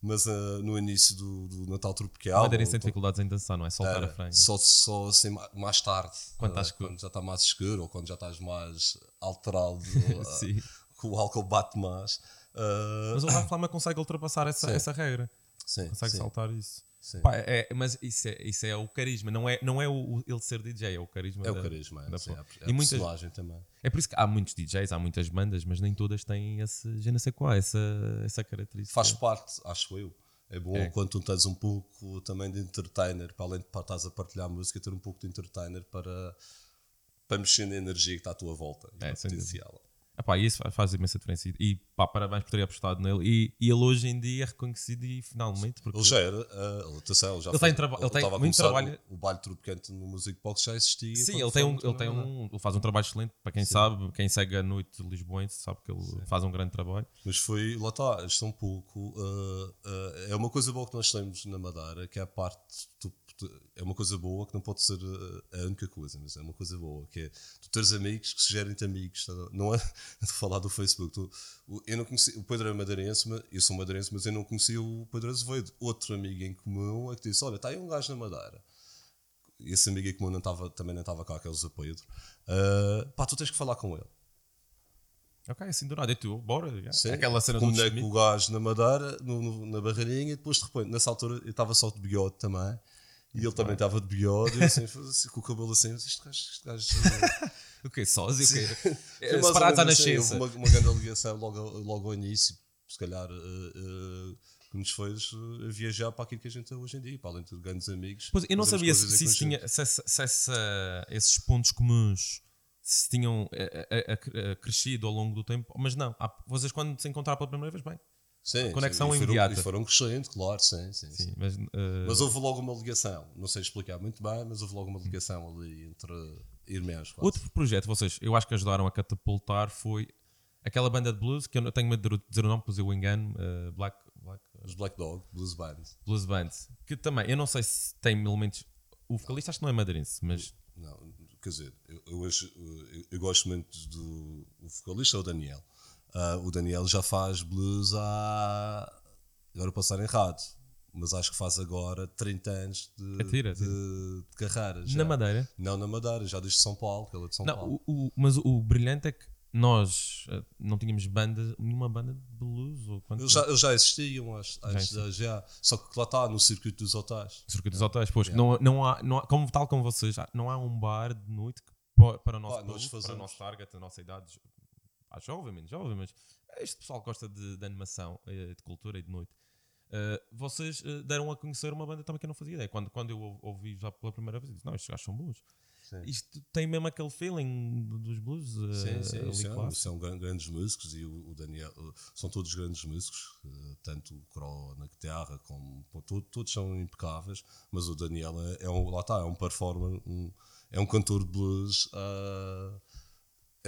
mas uh, no início do, do Natal Tropical. Madeirense tem dificuldades em dançar, não é? Soltar a franga. Só, só assim mais tarde. Quando, uh, quando já está mais escuro ou quando já estás mais alterado, Sim. que o álcool bate mais. Uh, Mas o Rafa Lama consegue ultrapassar essa, Sim. essa regra. sim, Consegue sim, saltar isso. Sim. Pá, é, mas isso é, isso é o carisma, não é, não é o, o- ele ser DJ, é o carisma. É o da- carisma, é, da sim, pessoa. é a- é E a muitas- personagem também. É por isso que há muitos DJs, há muitas bandas, mas nem todas têm esse, já não sei qual, essa, essa característica. Faz parte, acho eu. É bom É. quando tu tens um pouco também de entertainer, para além de estás a partilhar música, ter um pouco de entertainer para, para mexer na energia que está à tua volta e É, para sem dúvida. potenciá-la. Ah pá, isso fa- faz imensa diferença. E pá, parabéns por ter apostado nele. E, e ele hoje em dia é reconhecido e finalmente. Porque Ele já era, uh, atenção, ele já Ele foi- tem traba- ele tem muito trabalho- O, o baile tropicante no Music Box já existia. Sim, ele tem, um, ele tem um. Ele faz um trabalho excelente. Para quem sabe, quem segue a noite de Lisboense sabe que ele faz um grande trabalho. Mas foi, lá está, isto é um pouco. uh, uh, é uma coisa boa que nós temos na Madeira, que é a parte. tu- é uma coisa boa que não pode ser uh, a única coisa, mas é uma coisa boa, que é tu teres amigos que se gerem-te amigos. tá? Não é de falar do Facebook. Tu, o- eu não conheci, o Pedro é madeirense, mas- eu sou madeirense, mas eu não conhecia o Pedro Azevedo. Outro amigo em comum é que disse: Olha, está aí um gajo na Madeira. Esse amigo em comum não tava, também não estava cá, aquele Zé Pedro. Uh, pá, tu tens que falar com ele. Ok, assim do nada. E tu, bora. Sim. Aquela cena do é que o gajo na Madeira, no- no- na barreirinha, e depois de repente, nessa altura, eu estava só de bigode também. E ele também estava de bigode, eu assim, com o cabelo assim, este gajo, este gajo. O quê? Sósia? O É, ou Separados à menos assim, nascença. houve uma, uma grande ligação logo, ao- logo ao início, se calhar, eh, eh, que nos fez eh, viajar para aquilo que a gente é hoje em dia, para além de grandes amigos. Pois, eu não sabia se, se tinha, se, se essa- esses pontos comuns se tinham eh, eh, eh, crescido ao longo do tempo, mas não. Há- vocês, quando se encontraram pela primeira vez, bem. Sim, conexão sim, e foram- imediata. E foram crescendo, claro, sim, sim. sim. Sim, mas, eh, Mas houve logo uma ligação, não sei explicar muito bem, mas houve logo uma ligação ali entre irmãos. quase. Outro projeto, vocês, eu acho que ajudaram a catapultar foi aquela banda de blues que eu não tenho medo de dizer o nome, pois eu engano, eh, Black, Black Os Black Dog, Blues Band. Blues Band, que também, eu não sei se tem elementos. O vocalista acho que não é madeirense, mas Não, quer dizer, eu, eu, eu, eu gosto muito do vocalista, o Daniel. Ah, o Daniel já faz blues há. Agora passar errado, mas acho que faz agora 30 anos de, Atira, de, de carreira. já. na Madeira. Não na Madeira, já desde São Paulo, que ele é de São Não, Paulo. o, o- mas o brilhante é que nós eh, não tínhamos banda, nenhuma banda de blues ou quanto Eles já, eles já existiam antes já, já. Só que lá está, no circuito dos hotéis. circuito dos hotéis, pois, não, não há, não há, como, tal como vocês, não há um bar de noite que, para o nosso nós público, para o fazemos. nosso target, a nossa idade, ah, jovem, menos jovem, mas este pessoal gosta de, de animação, eh, de cultura e de noite. Eh, vocês eh, deram a conhecer uma banda também que eu não fazia ideia. Quando, quando eu ou- ouvi já pela primeira vez, disse: Não, estes gajos são bons. Sim. Isto tem mesmo aquele feeling dos blues. Sim, sim, são, clássico. são gran- grandes músicos e o, o Daniel uh, são todos grandes músicos, uh, tanto o Cro na guitarra como todos são impecáveis, mas o Daniel é, é um, lá está, é um performer, um- é um cantor de blues, uh,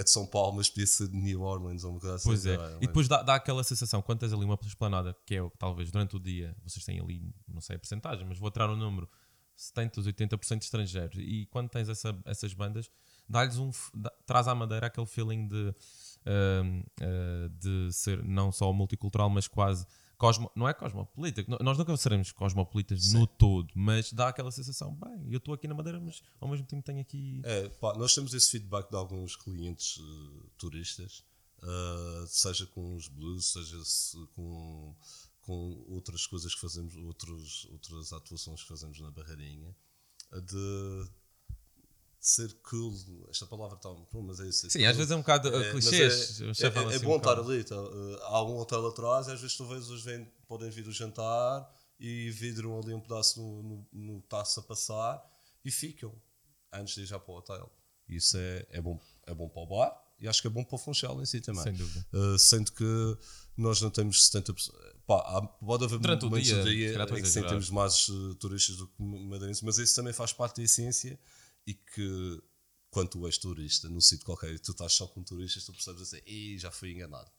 é de São Paulo, mas podia ser de New Orleans ou uma coisa assim. Pois é. não E depois dá, dá aquela sensação, quando tens ali uma esplanada, que é o que talvez durante o dia vocês têm ali, não sei a porcentagem, mas vou tirar um número, 70, 80% de estrangeiros. E quando tens essa- essas bandas, dá-lhes um. dá- traz à madeira aquele feeling de, ahm, ah, de ser não só multicultural, mas quase. Cosmo, não é cosmopolita, nós nunca seremos cosmopolitas no todo, mas dá aquela sensação, bem, eu estou aqui na Madeira, mas ao mesmo tempo tenho aqui. É, pá, nós temos esse feedback de alguns clientes uh, turistas, uh, seja com os blues, seja se com, com outras coisas que fazemos, outros, outras atuações que fazemos na Barreirinha, de ser cool. Esta palavra está. Mas é isso. é Sim, cool. às vezes é um bocado uh, É, clichês. É, o é- é assim bom um estar ali. tá, uh, há um hotel atrás e às vezes tu vês, eles vêm, podem vir do jantar e vidram ali um pedaço no, no, no taço a passar e ficam antes de ir já para o hotel. Isso é, é, bom, é bom para o bar e acho que é bom para o Funchal em si também. Sem dúvida. Uh, sendo que nós não temos 70%. Pá, há, pode haver Durante o momentos dia, do dia em que sim, temos mais uh, turistas do que madeirenses, mas isso também faz parte da essência e que quando tu és turista num sítio qualquer e tu estás só com turistas, tu percebes assim, e já fui enganado.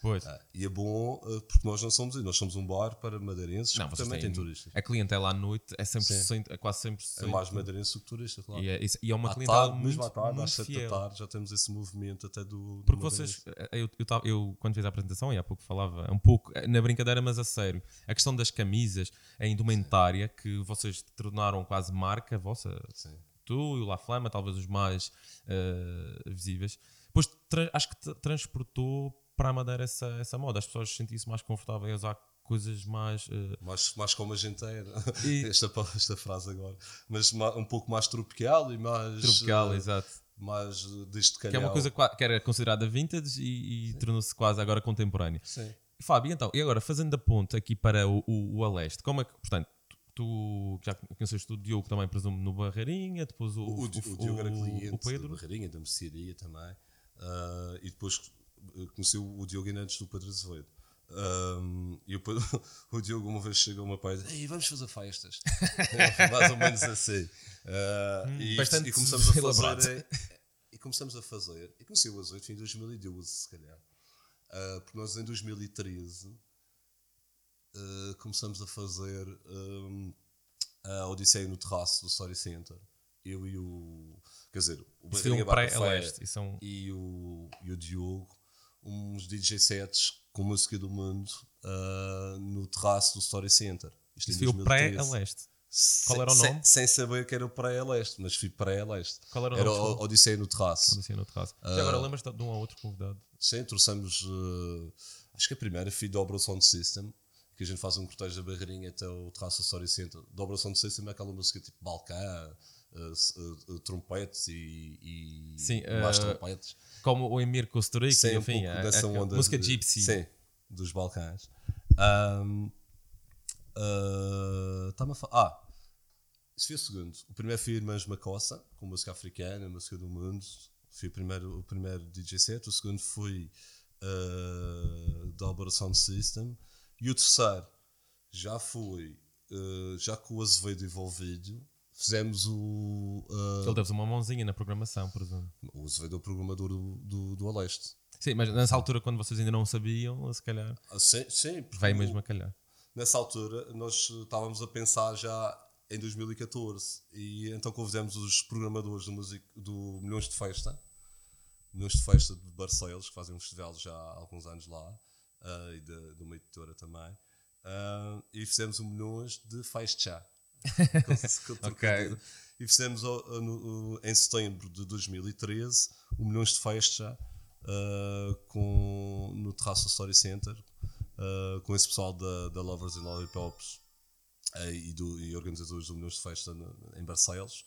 Pois. Ah, e é bom uh, porque nós não somos, nós somos um bar para madeirenses Não, que também têm- tem turistas. A clientela à noite é sempre Sim. é quase sempre É mais madeirense do que turista, claro. E é, e é uma à clientela tarde, muito, mesmo à tarde, muito às 7 fiel. da tarde, já temos esse movimento até do. do Porque madeirense. vocês, eu, eu, tava- eu, quando fiz a apresentação, e há pouco falava um pouco eh, na brincadeira, mas a sério, a questão das camisas, a indumentária, que vocês tornaram quase marca vossa, Sim. Tu e o La Flama, talvez os mais eh, visíveis, depois acho que tra- transportou para a Madeira essa, essa moda, as pessoas sentiam-se mais confortáveis a usar coisas mais. eh, Mais, mais como a gente era. E- esta, esta frase agora. Mas ma- um pouco mais tropical e mais. tropical, eh, exato. Mais deste calhau. Que é uma coisa que era considerada vintage e, e tornou-se quase agora contemporânea. Sim. Fábio, então, e agora fazendo a ponte aqui para o, o, o Aleste, como é que, portanto, tu já conheceste o Diogo também, presumo, no Barreirinha, depois o, O, o, o Diogo era cliente o Pedro. da Barreirinha, da mercearia também. Ah, e depois eh, conheci o Diogo ainda antes do Pedro Azevedo. Um, e o, o Diogo uma vez chegou uma pai e disse: vamos fazer festas. Mais ou menos assim. Ah, e, Hum, bastante e começamos a fazer. E começamos a fazer. E conheci o Azevedo em 2012, se calhar. Ah, porque nós em 2013 ah, começamos a fazer um, a Odisseia no terraço do Story Center. Eu e o. Quer dizer, o Barriga Bar Café pré-Aleste. Isso é um- e o, e o Diogo, uns DJ sets com música do mundo ah, no terraço do Story Center. Isto Isso foi o 2013. pré-Aleste. Sem- Qual era o sem- nome? Sem, saber que era o pré-Aleste, mas fui pré-Aleste. Qual era o Era nome? o Desculpa. Odisseia no terraço. Odisseia no terraço. Já agora lembras-te de um ou outro convidado? Sim, trouxemos. eh, acho que a primeira foi Dobra Sound System, que a gente faz um cortejo da Barreirinha até o terraço do Story Center. Dobra Sound System é aquela música tipo Balcã, eh, s- eh, trompetes e, e Sim, mais eh, trompetes. Como o Emir Costa Rica, Sim, um enfim, pouco a- dessa a onda. música de- Gypsy. Sim, dos Balcãs. Ah, Está-me a. Ah, isso foi o segundo. O primeiro foi Irmãs Macossa, com música africana, música do mundo. Foi o primeiro, o primeiro DJ set. O segundo foi uh, Dalbora Sound System. E o terceiro já foi, ah, já com o Azevedo envolvido, fizemos o. ah, Ele deve uma mãozinha na programação, presumo. o Azevedo é o programador do, do, do Aleste. Sim, mas nessa altura, quando vocês ainda não sabiam, se calhar Ah, sim, sim, veio o- mesmo a calhar. nessa altura nós estávamos a pensar já em 2014 e então convidamos os programadores do, music, do Milhões de Festa Milhões de Festa de Barcelos que fazem um festival já há alguns anos lá ah, e de, de uma editora também Ah, e fizemos um Milhões de Festa Com- com Ok. trocadilho. e fizemos no- em setembro de 2013 o Milhões de Festa ah, com, no Terraço Story Center com esse pessoal da, da Lovers and Lollipops eh, e, do, e organizadores do Milhões de Festa no- em Barcelos.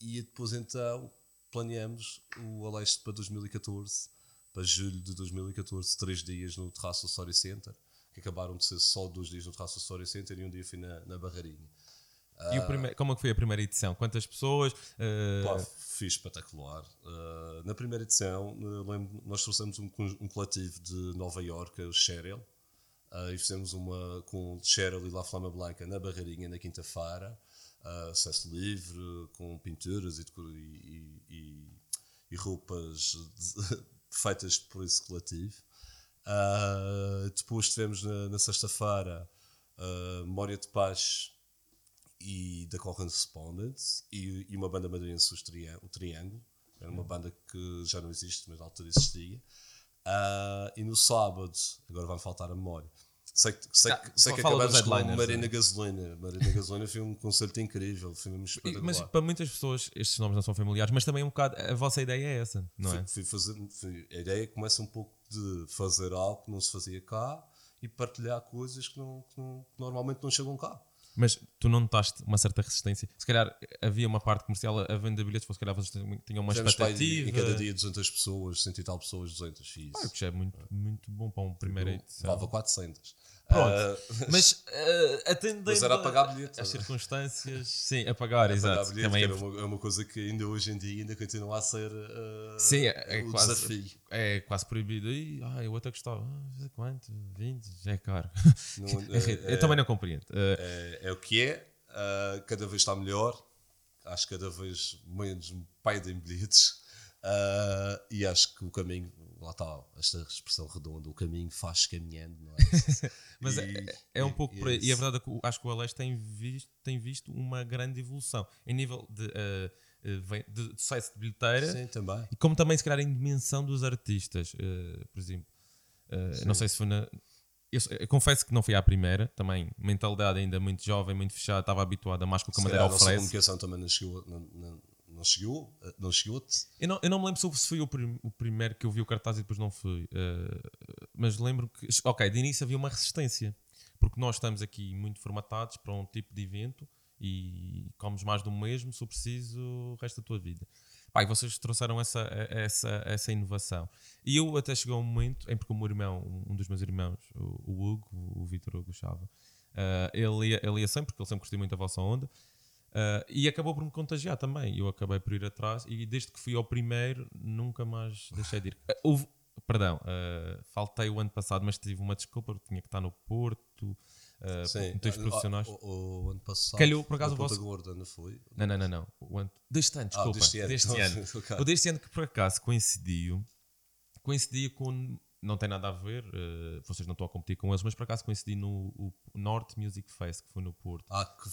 E depois então planeamos o Aleste para 2014, para julho de 2014, três dias no Terraço Story Center, que acabaram de ser só dois dias no Terraço Story Center e um dia foi na, na Barreirinha. E o primeiro, como é que foi a primeira edição? Quantas pessoas? Eh, Pá, espetacular. Uh, na primeira edição, uh, lembro, nós trouxemos um, um coletivo de Nova Iorque, o Cheryl, uh, e fizemos uma com Cheryl e La Flama Blanca na Barreirinha na quinta-feira, uh, acesso livre, com pinturas e, e, e- e- e roupas de- feitas por esse. Uh, depois tivemos na, na sexta-feira uh, Memória de Paz e da Correspondence e, e uma banda madeirense, o Triângulo. Era uma banda que já não existe, mas na altura existia. Ah, e no sábado, agora vai-me faltar a memória. Sei, que- sei, Ah, que- sei que fala dos acabamos com headliners, Marina né? Gasolina. Marina Gasolina foi um concerto incrível, foi mesmo espetacular. mas para muitas pessoas estes nomes não são familiares, mas também um bocado a vossa ideia é essa, não é? Fui- fui fazer, fui- a ideia começa um pouco de fazer algo que não se fazia cá e partilhar coisas que, não- que não- que normalmente não chegam cá. Mas tu não notaste uma certa resistência? Se calhar havia uma parte comercial a venda bilhetes, se calhar vocês tinham uma aí expectativa. em cada dia 200 pessoas, 100 e tal pessoas, 200 fiz. Ah, que já é muito, muito bom para uma primeira edição. Levava 400. Pronto. Ah, Mas uh, atendendo Mas era pagar bilhete, é? circunstâncias, sim, a pagar, pagar exato. bilhete, Também é, uma, é uma coisa que ainda hoje em dia ainda continua a ser ah, sim, é, é o quase, desafio. é quase proibido. E, ah, eu até gostava. Ah, quanto? 20? Já é caro. Não- É ri- é- eu também não compreendo. Uh, é, é o que é, cada vez está melhor, acho que cada vez menos pedem bilhetes e acho que o caminho lá está, esta expressão redonda, o caminho faz caminhando, não é? Mas E- é, é um pouco e por aí. é E a isso. verdade é que acho que o Aleste tem visto, tem visto uma grande evolução em nível de, eh, vem- de sucesso de bilheteira Sim, também. e como também se calhar em dimensão dos artistas. Eh, por exemplo, eh, não sei se foi na. Eu, eu confesso que não fui à primeira, também mentalidade ainda muito jovem, muito fechada, estava habituada mais com o que a Madeira calhar a oferece. comunicação também não chegou, não, não, não chegou, eh, não chegou-te. Eu não, eu não me lembro se foi o, prim- o primeiro que eu vi o cartaz e depois não fui. eh, mas lembro que. Ok, de início havia uma resistência. Porque nós estamos aqui muito formatados para um tipo de evento e comes mais do mesmo, se for preciso, o resto da tua vida. E vocês trouxeram essa, essa, essa inovação. E eu até chegou um momento em porque o meu irmão, um dos meus irmãos, o, o Hugo, o Vitor Hugo Chava, eh, ele, ele ia sempre, porque ele sempre curtiu muito a vossa onda. Uh, e acabou por me contagiar também. Eu acabei por ir atrás e desde que fui ao primeiro nunca mais deixei de ir. Uh, houve- perdão, uh, faltei o ano passado, mas tive uma desculpa porque tinha que estar no Porto, uh, Sim. motivos profissionais. O, o- o ano passado. Calhou, por acaso, o vosso- Gorda, não foi? Não, não, não, não. O ano, deste ano, desculpa. Ah, deste ano. Deste ano. Ok. O deste ano que por acaso coincidiu, coincidia com. Não tem nada a ver, uh, vocês não estão a competir com eles, mas por acaso coincidi no o North Music Fest, que foi no Porto. Ah, que,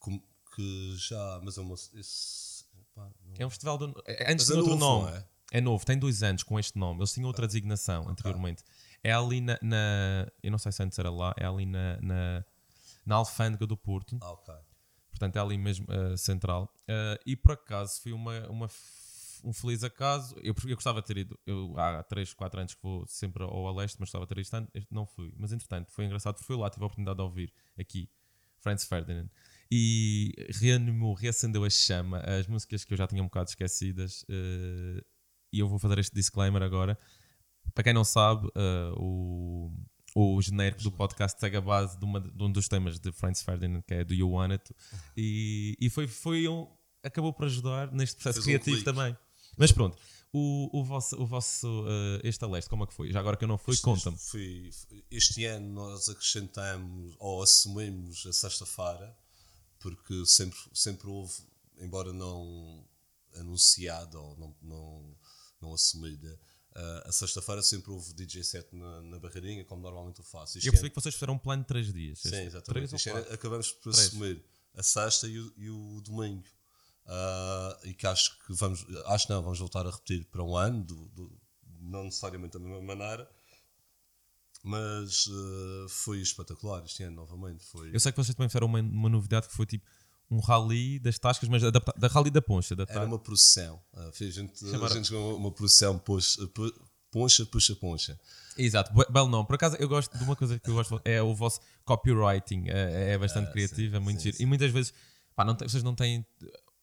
como- que já. Mas é uma. Esse, pá, não- É um festival do, é- antes Mas é tinha outro novo, nome. não é? É novo, tem dois anos com este nome. Eles tinham outra designação anteriormente. É ali na, na- Eu não sei se antes era lá, é ali na, na, na Alfândega do Porto. Ah, ok. Portanto, é ali mesmo eh, central. Eh, e por acaso foi uma, uma f- um feliz acaso. Eu, eu gostava de ter ido. Eu, há 3, 4 anos que vou sempre ao Aleste, mas gostava de ter ido. Este não fui. Mas entretanto, foi engraçado porque fui lá, tive a oportunidade de ouvir aqui Franz Ferdinand. E reanimou, reacendeu a chama, as músicas que eu já tinha um bocado esquecidas. eh, e eu vou fazer este disclaimer agora. Para quem não sabe, eh, o, o genérico do podcast segue a base de, uma- de um dos temas de Franz Ferdinand, que é do You Want It. E, e foi, foi um, acabou por ajudar neste processo Fez um criativo clique. também. Mas pronto, o, o vosso, o vosso eh, este Aleste, como é que foi? Já agora que eu não fui, conta-me. Este ano nós acrescentamos ou assumimos a sexta-feira, porque sempre, sempre houve, embora não anunciada ou não, não, não assumida, ah, a sexta-feira sempre houve DJ set na, na barreirinha, como normalmente eu faço. Este Eu percebi ano- que vocês fizeram um plano de 3 dias. Sim, exatamente. três ano acabamos por Três. assumir a sexta e o, e o domingo. Ah, e que acho que vamos, acho não, vamos voltar a repetir para um ano, do- do- não necessariamente da mesma maneira, mas ah, foi espetacular este ano novamente. Foi, Eu sei que vocês também fizeram uma, uma novidade que foi tipo um rally das tascas, mas adapta, da rally da poncha. Era uma procissão. Foi a gente, a Chamaram- gente com uma procissão pu- poncha, puxa, poncha. Exato, be- belo nome. Por acaso, eu gosto de uma coisa que eu gosto é o vosso copywriting. É, é bastante Ah, criativo, sim, é muito sim, giro. sim. E muitas vezes, pá, não vocês não têm.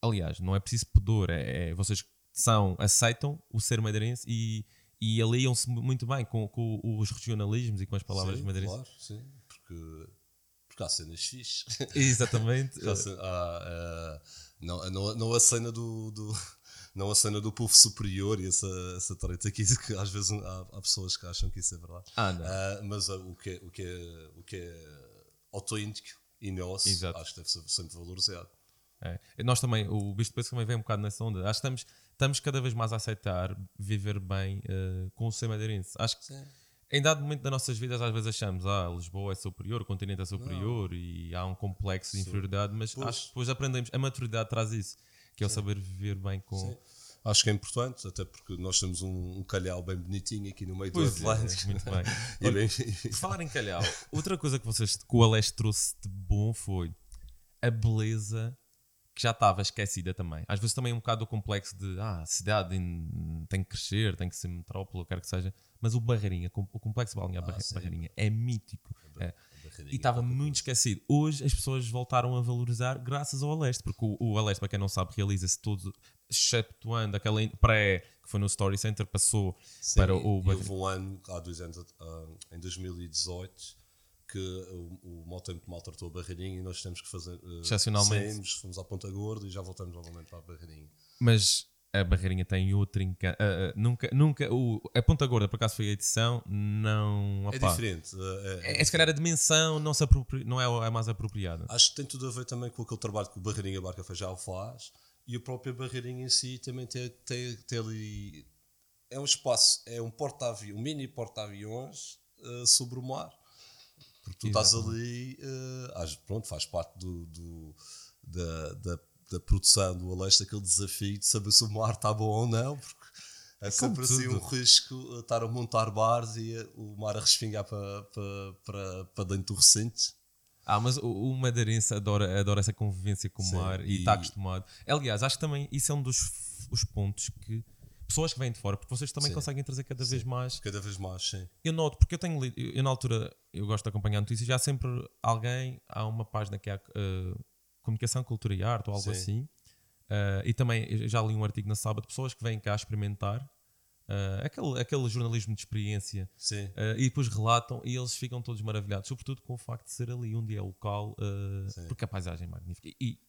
Aliás, não é preciso pudor. É, é- vocês são, aceitam o ser madeirense e, e aliam-se mu- muito bem com, com os regionalismos e com as palavras sim, madeirenses. claro, sim, porque, porque há cenas fixes. Exatamente. Há, eh, não, não, não a cena do, do- não a cena do povo superior e essa, essa treta aqui que às vezes há, há pessoas que acham que isso é verdade Ah, não. Ah, mas ah, o, que é, o, que é, o que é autêntico e nosso Exato. acho que deve ser sempre valorizado É. Nós também, o Bicho de Peso também vem um bocado nessa onda. Acho que estamos, estamos cada vez mais a aceitar viver bem eh, com o ser madeirense. Acho que em dado momento das nossas vidas, às vezes achamos ah, Lisboa é superior, o continente é superior e há um complexo de inferioridade, mas Pois. acho que depois aprendemos, a maturidade traz isso, que é o saber viver bem com. Sim. acho que é importante até porque nós temos um, um calhau bem bonitinho aqui no meio Pois do é, Atlântico muito bem. e bem, Por falar em calhau, outra coisa que vocês que o Aleste trouxe de bom foi a beleza que já estava esquecida também. Às vezes também é um bocado o complexo de ah, a cidade em- tem que crescer, tem que ser metrópole, quer que seja, mas o Barreirinha, o complexo balnear sim. Barreirinha é mítico. É. Barreirinha, E estava muito esquecido. Hoje as pessoas voltaram a valorizar graças ao Aleste, porque o, o Aleste, para quem não sabe, realiza-se todo, exceptuando aquela pré que foi no Story Center, passou Sim, para o houve um ano, há dois anos, ah, em 2018, que o, o mau tempo maltratou a Barreirinha e nós temos que fazer. ah, Excepcionalmente. Saímos, fomos à Ponta Gorda e já voltamos novamente para a Barreirinha. Mas a Barreirinha tem outro encanto. Ah, ah, nunca, nunca, o, a Ponta Gorda, por acaso foi a edição, não. É diferente. é- É, é se calhar a dimensão não, se apropri- não é a mais apropriada. Acho que tem tudo a ver também com aquele trabalho que o Barreirinha Barca Feijão faz e a própria Barreirinha em si também tem, tem, tem ali é um espaço, é um porta-aviões, um mini porta-aviões uh, sobre o mar. Porque tu estás ali, uh, pronto, faz parte do, do da, da, da, produção do Aleixo, aquele desafio de saber se o mar está bom ou não, porque é, sempre assim um risco estar a montar bares e o mar a respingar para, para, para, para dentro do recinto. Ah, mas o, o madeirense adora, adora essa convivência com o mar e está acostumado. Aliás, acho que também isso é um dos os pontos que pessoas que vêm de fora, porque vocês também sim. conseguem trazer cada sim. vez mais. Cada vez mais, sim. Eu noto, porque eu tenho lido, eu, na altura, eu gosto de acompanhar notícias, já sempre alguém, há uma página que é uh, Comunicação, Cultura e Arte ou algo sim. assim. Uh, e também já li um artigo na sábado de pessoas que vêm cá experimentar uh, aquele, aquele jornalismo de experiência uh, e depois relatam e eles ficam todos maravilhados, sobretudo com o facto de ser ali um dia local, porque a paisagem é magnífica. E,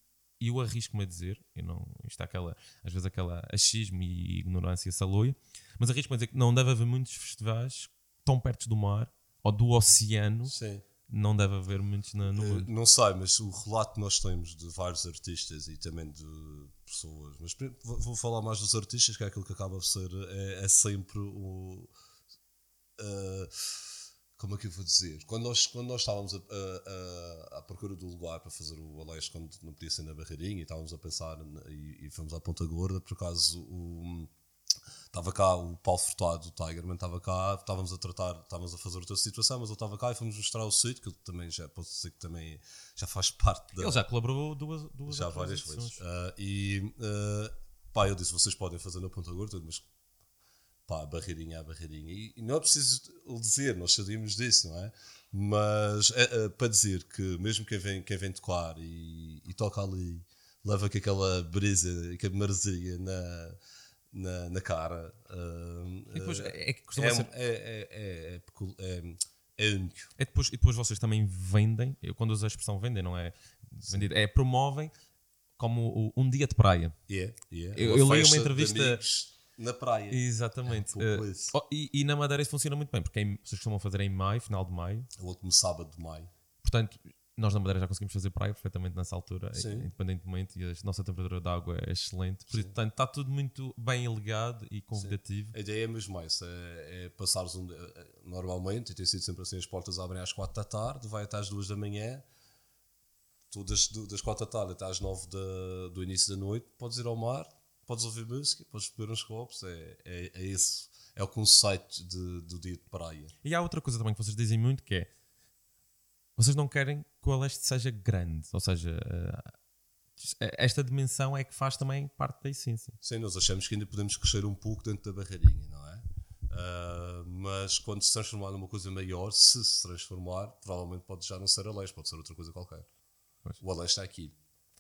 e eu arrisco-me a dizer, eu não, isto aquela, às vezes aquela achismo e ignorância saloia, mas arrisco-me a dizer que não deve haver muitos festivais tão perto do mar ou do oceano. Sim. Não deve haver muitos na, no mundo. Não sei, mas o relato que nós temos de vários artistas e também de pessoas, mas vou falar mais dos artistas, que é aquilo que acaba de ser, é, é sempre o. Uh, como é que eu vou dizer? Quando nós, quando nós estávamos a, a, a, à procura do lugar para fazer o Aleixo, quando não podia ser na Barreirinha, e estávamos a pensar, e, e fomos à Ponta Gorda, por acaso o, estava cá o Paulo Furtado, o Tigerman, estava cá, estávamos a tratar, estávamos a fazer outra situação, mas ele estava cá e fomos mostrar o sítio, que ele também já, posso dizer que também já faz parte da. Ele já colaborou duas, duas Já várias vezes. Uh, e uh, pá, eu disse: vocês podem fazer na Ponta Gorda, mas pá, barreirinha a barreirinha. E, e, não é preciso dizer, nós sabíamos disso, não é? Mas é, é, para dizer que mesmo quem vem, quem vem tocar e, e toca ali, leva com aquela brisa, aquela maresia na, na, na cara. Uh, depois é, é, é, é, é, único. É depois, e depois vocês também vendem, eu quando uso a expressão vendem, não é vendido, é promovem como um dia de praia. Yeah, yeah. Eu, eu leio uma entrevista na praia. Exatamente. É uh, oh, e, e, na Madeira isso funciona muito bem, porque em, vocês costumam fazer em maio, final de maio. O último sábado de maio. Portanto, nós na Madeira já conseguimos fazer praia perfeitamente nessa altura, Sim. independentemente, e a nossa temperatura de água é excelente. Portanto, está tudo muito bem ligado e convidativo. Sim. A ideia é mesmo essa: é, é passares um, é, normalmente, e tem sido sempre assim: as portas abrem às 4 da tarde, vai até às 2 da manhã. Tu das, das 4 da tarde até às 9 da, do início da noite podes ir ao mar, podes ouvir música, podes beber uns copos, é, é, é esse, é o conceito de, do dia de praia. E há outra coisa também que vocês dizem muito que é vocês não querem que o Aleste seja grande, ou seja, eh, esta dimensão é que faz também parte da essência. Sim, nós achamos que ainda podemos crescer um pouco dentro da barreirinha, não é? Uh, mas quando se transformar numa coisa maior, se se transformar, provavelmente pode já não ser Aleste, pode ser outra coisa qualquer. Pois. O Aleste está aqui.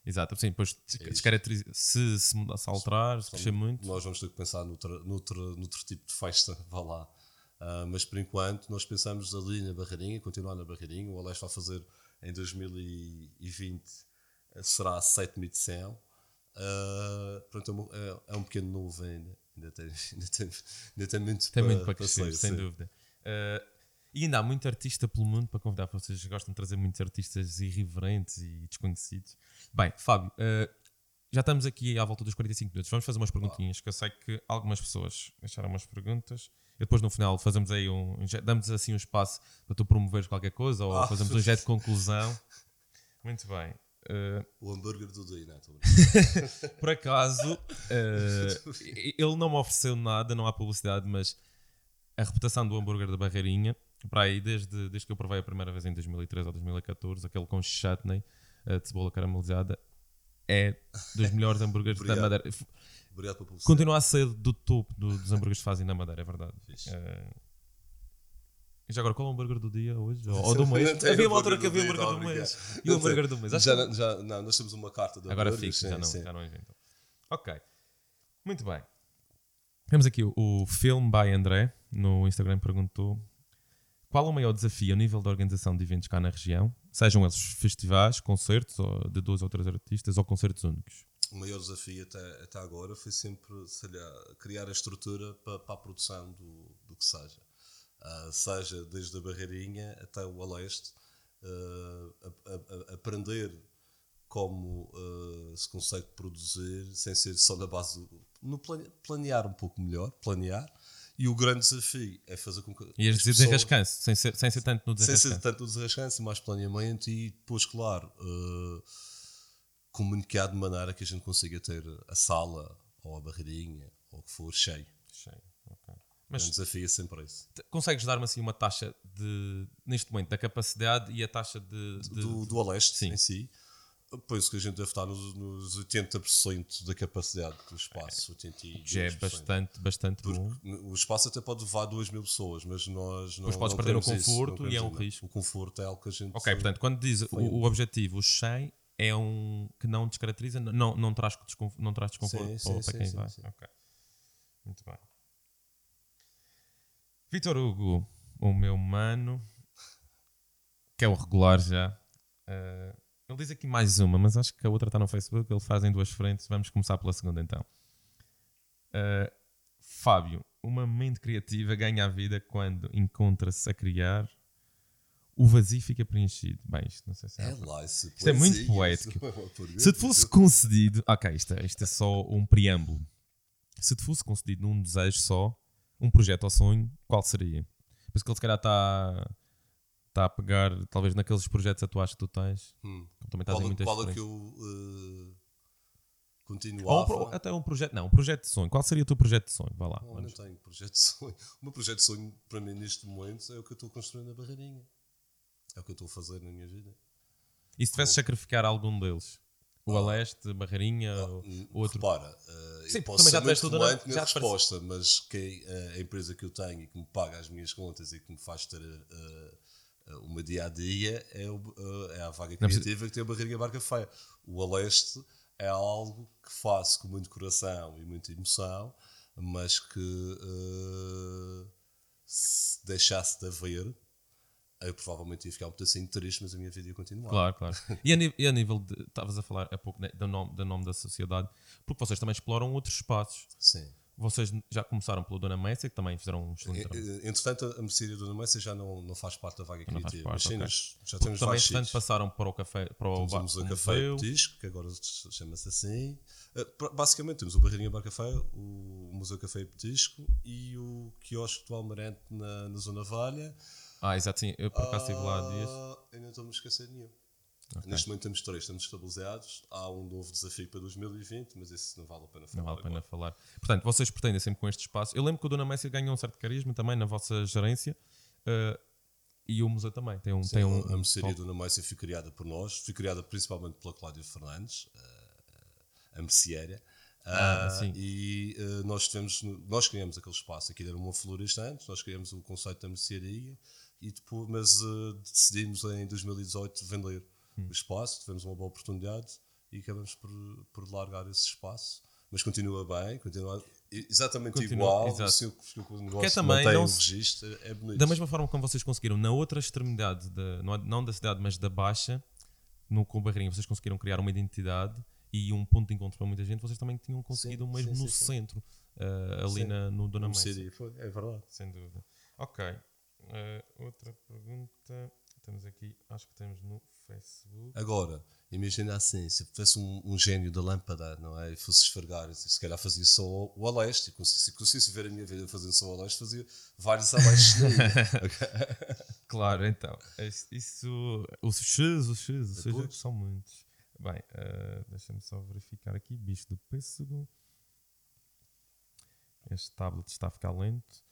Exato, sim, depois é se, caracteriza, se, se, se alterar, se crescer muito. Nós vamos ter que pensar noutro, noutro, noutro tipo de festa, vá lá. Uh, mas por enquanto nós pensamos ali na Barreirinha, continuar na Barreirinha. O Aleste vai fazer em 2020 será a sétima edição. Uh, pronto, é, é, um pequeno novo ainda. Ainda tem, ainda tem, ainda tem muito, tem para, muito para crescer, para sem sim. dúvida. Uh, e ainda há muito artista pelo mundo para convidar. Vocês gostam de trazer muitos artistas irreverentes e desconhecidos. Bem, Fábio, uh, já estamos aqui à volta dos 45 minutos. Vamos fazer umas perguntinhas, que eu sei que algumas pessoas deixaram umas perguntas. E depois no final fazemos aí um. damos assim um espaço para tu promoveres qualquer coisa ou ah, fazemos um jet de conclusão. Muito bem. Uh, o hambúrguer do é? Por acaso, uh, ele não me ofereceu nada, não há publicidade, mas a reputação do hambúrguer da Barreirinha para aí, desde, desde que eu provei a primeira vez em 2013 ou 2014, aquele com chutney uh, de cebola caramelizada, é dos melhores hambúrgueres da Madeira. Obrigado pela publicidade. Continua a ser do topo do, dos hambúrgueres que fazem na Madeira, é verdade. Uh, e já agora, qual é o hambúrguer do dia hoje? Ou, ou do mês? havia uma altura que havia o hambúrguer do mês. E o hambúrguer do mês? Já, que... já, não, nós temos uma carta de Agora fixe, já não, já não inventam. Ok. Muito bem. Temos aqui o, o Film by André no Instagram perguntou qual o maior desafio a nível da organização de eventos cá na região, sejam eles festivais, concertos de dois ou três artistas ou concertos únicos? O maior desafio até, até agora foi sempre lá, criar a estrutura para, para a produção do, do que seja. Uh, seja desde a Barreirinha até o Aleste, uh, a, a, a aprender como uh, se consegue produzir sem ser só na base do, no plane, planear um pouco melhor, planear. E o grande desafio é fazer com que. E as desenrascanço, sem ser, sem ser tanto no desenrascanço. Sem ser tanto no desenrascanço, mais planeamento e depois, claro, uh, comunicar de maneira que a gente consiga ter a sala ou a barreirinha ou o que for cheio. Cheio, ok. Mas o desafio é sempre esse. Consegues dar-me assim uma taxa de, neste momento, da capacidade e a taxa de. de do, do Aleste Sim. em si. Penso que a gente deve estar nos, nos 80% da capacidade do espaço. É, já é bastante, bastante bom. O espaço até pode levar 2 mil pessoas, mas nós não. Depois podes perder o conforto isso, e é um risco. O conforto é algo que a gente. Ok, portanto, quando diz o, o objetivo, o 100 é um que não descaracteriza, não, não, traz, desconforto, não traz desconforto sim, sim, para quem sim, vai. Ok. Muito bem. Vitor Hugo, o meu mano, que é o regular já. Uh, ele diz aqui mais uma, mas acho que a outra está no Facebook. Ele faz em duas frentes. Vamos começar pela segunda então. Uh, Fábio, uma mente criativa ganha a vida quando encontra-se a criar. O vazio fica preenchido. Bem, isto não sei se é. é lá, isto é muito poético. É se te fosse concedido. Ok, isto é, isto é só um preâmbulo. Se te fosse concedido num desejo só, um projeto ou sonho, qual seria? Por isso que ele se calhar está está a pegar, talvez, naqueles projetos atuais que tu tens. Hum. Também estás qual, em muitas qual é que eu uh, continuava? Ou, até um projeto, não, um projeto de sonho. Qual seria o teu projeto de sonho? Vá lá. Não, não tenho projeto de sonho. O meu projeto de sonho, para mim, neste momento, é o que eu estou construindo na Barreirinha. É o que eu estou a fazer na minha vida. E se tivesse sacrificar algum deles? O ah, Aleste, Barreirinha, ah, outro? Repara, uh, Sim, posso também já tiveste tudo na, na resposta, mas que uh, a empresa que eu tenho e que me paga as minhas contas e que me faz ter uh, o meu dia a dia é, o, uh, é a vaga criativa que tem a barriga barca feia. O Aleste é algo que faço com muito coração e muita emoção, mas que uh, se deixasse de haver, eu provavelmente ia ficar um assim triste, mas a minha vida ia continuar. Claro, claro. E a, e a nível de. Estavas a falar há pouco né, do, nome, do nome da sociedade, porque vocês também exploram outros espaços. Sim. Vocês já começaram pelo Dona Messia, que também fizeram um excelente trabalho. Entretanto, a mercearia Dona Messia já não, não faz parte da vaga não criativa. Parte, okay. já temos também, entretanto, passaram para o café, para o, o Museu Café Petisco, que agora chama-se assim. Eh, basicamente, temos o Barreirinha Bar Café, o Museu Café Petisco e o quiosque do Almarante na, na Zona Valha. Ah, exato, sim. Eu por acaso estive lá dias. Ah, eu não estou-me a esquecer nenhum. Okay. Neste momento temos três, estamos estabilizados. Há um novo desafio para 2020, mas esse não vale a pena falar. Não vale a pena agora. falar. Portanto, vocês pretendem sempre com este espaço. Eu lembro que o Dona Messia ganhou um certo carisma também na vossa gerência. Uh, e o museu também tem um. Sim, tem um a mercearia Dona Messia foi criada por nós, foi criada principalmente pela Cláudia Fernandes, uh, a mercearia. Ah, uh, e uh, nós tivemos, nós criamos aquele espaço, aqui era uma floresta antes, nós criamos o conceito da mercearia, e depois, mas uh, decidimos em 2018 vender. O espaço, tivemos uma boa oportunidade e acabamos por, por largar esse espaço. Mas continua bem, continua exatamente continua, igual. Exato. Se o, o negócio é também não, o registro, é bonito. Da mesma forma como vocês conseguiram na outra extremidade, de, não, da cidade, mas da Baixa, no, com Barreirinha, vocês conseguiram criar uma identidade e um ponto de encontro para muita gente, vocês também tinham conseguido sim, mesmo sim, no sim, centro, uh, ali na, no Dona Mãe. É verdade. Sem dúvida. Ok. Uh, outra pergunta. Aqui, acho que temos no Facebook. Agora, imagina assim, se tivesse um, um, gênio da lâmpada, não é? E fosse esfregar, se calhar fazia só o, a leste, e se conseguisse ver a minha vida fazendo só o leste, fazia vários a leste. claro, então, isso, os X, os X, os X é são muitos. Bem, uh, deixa-me só verificar aqui, bicho do pêssego. Este tablet está a ficar lento.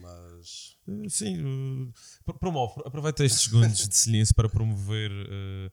Mas. Uh, sim, promove, aproveita estes segundos de silêncio para promover. Uh,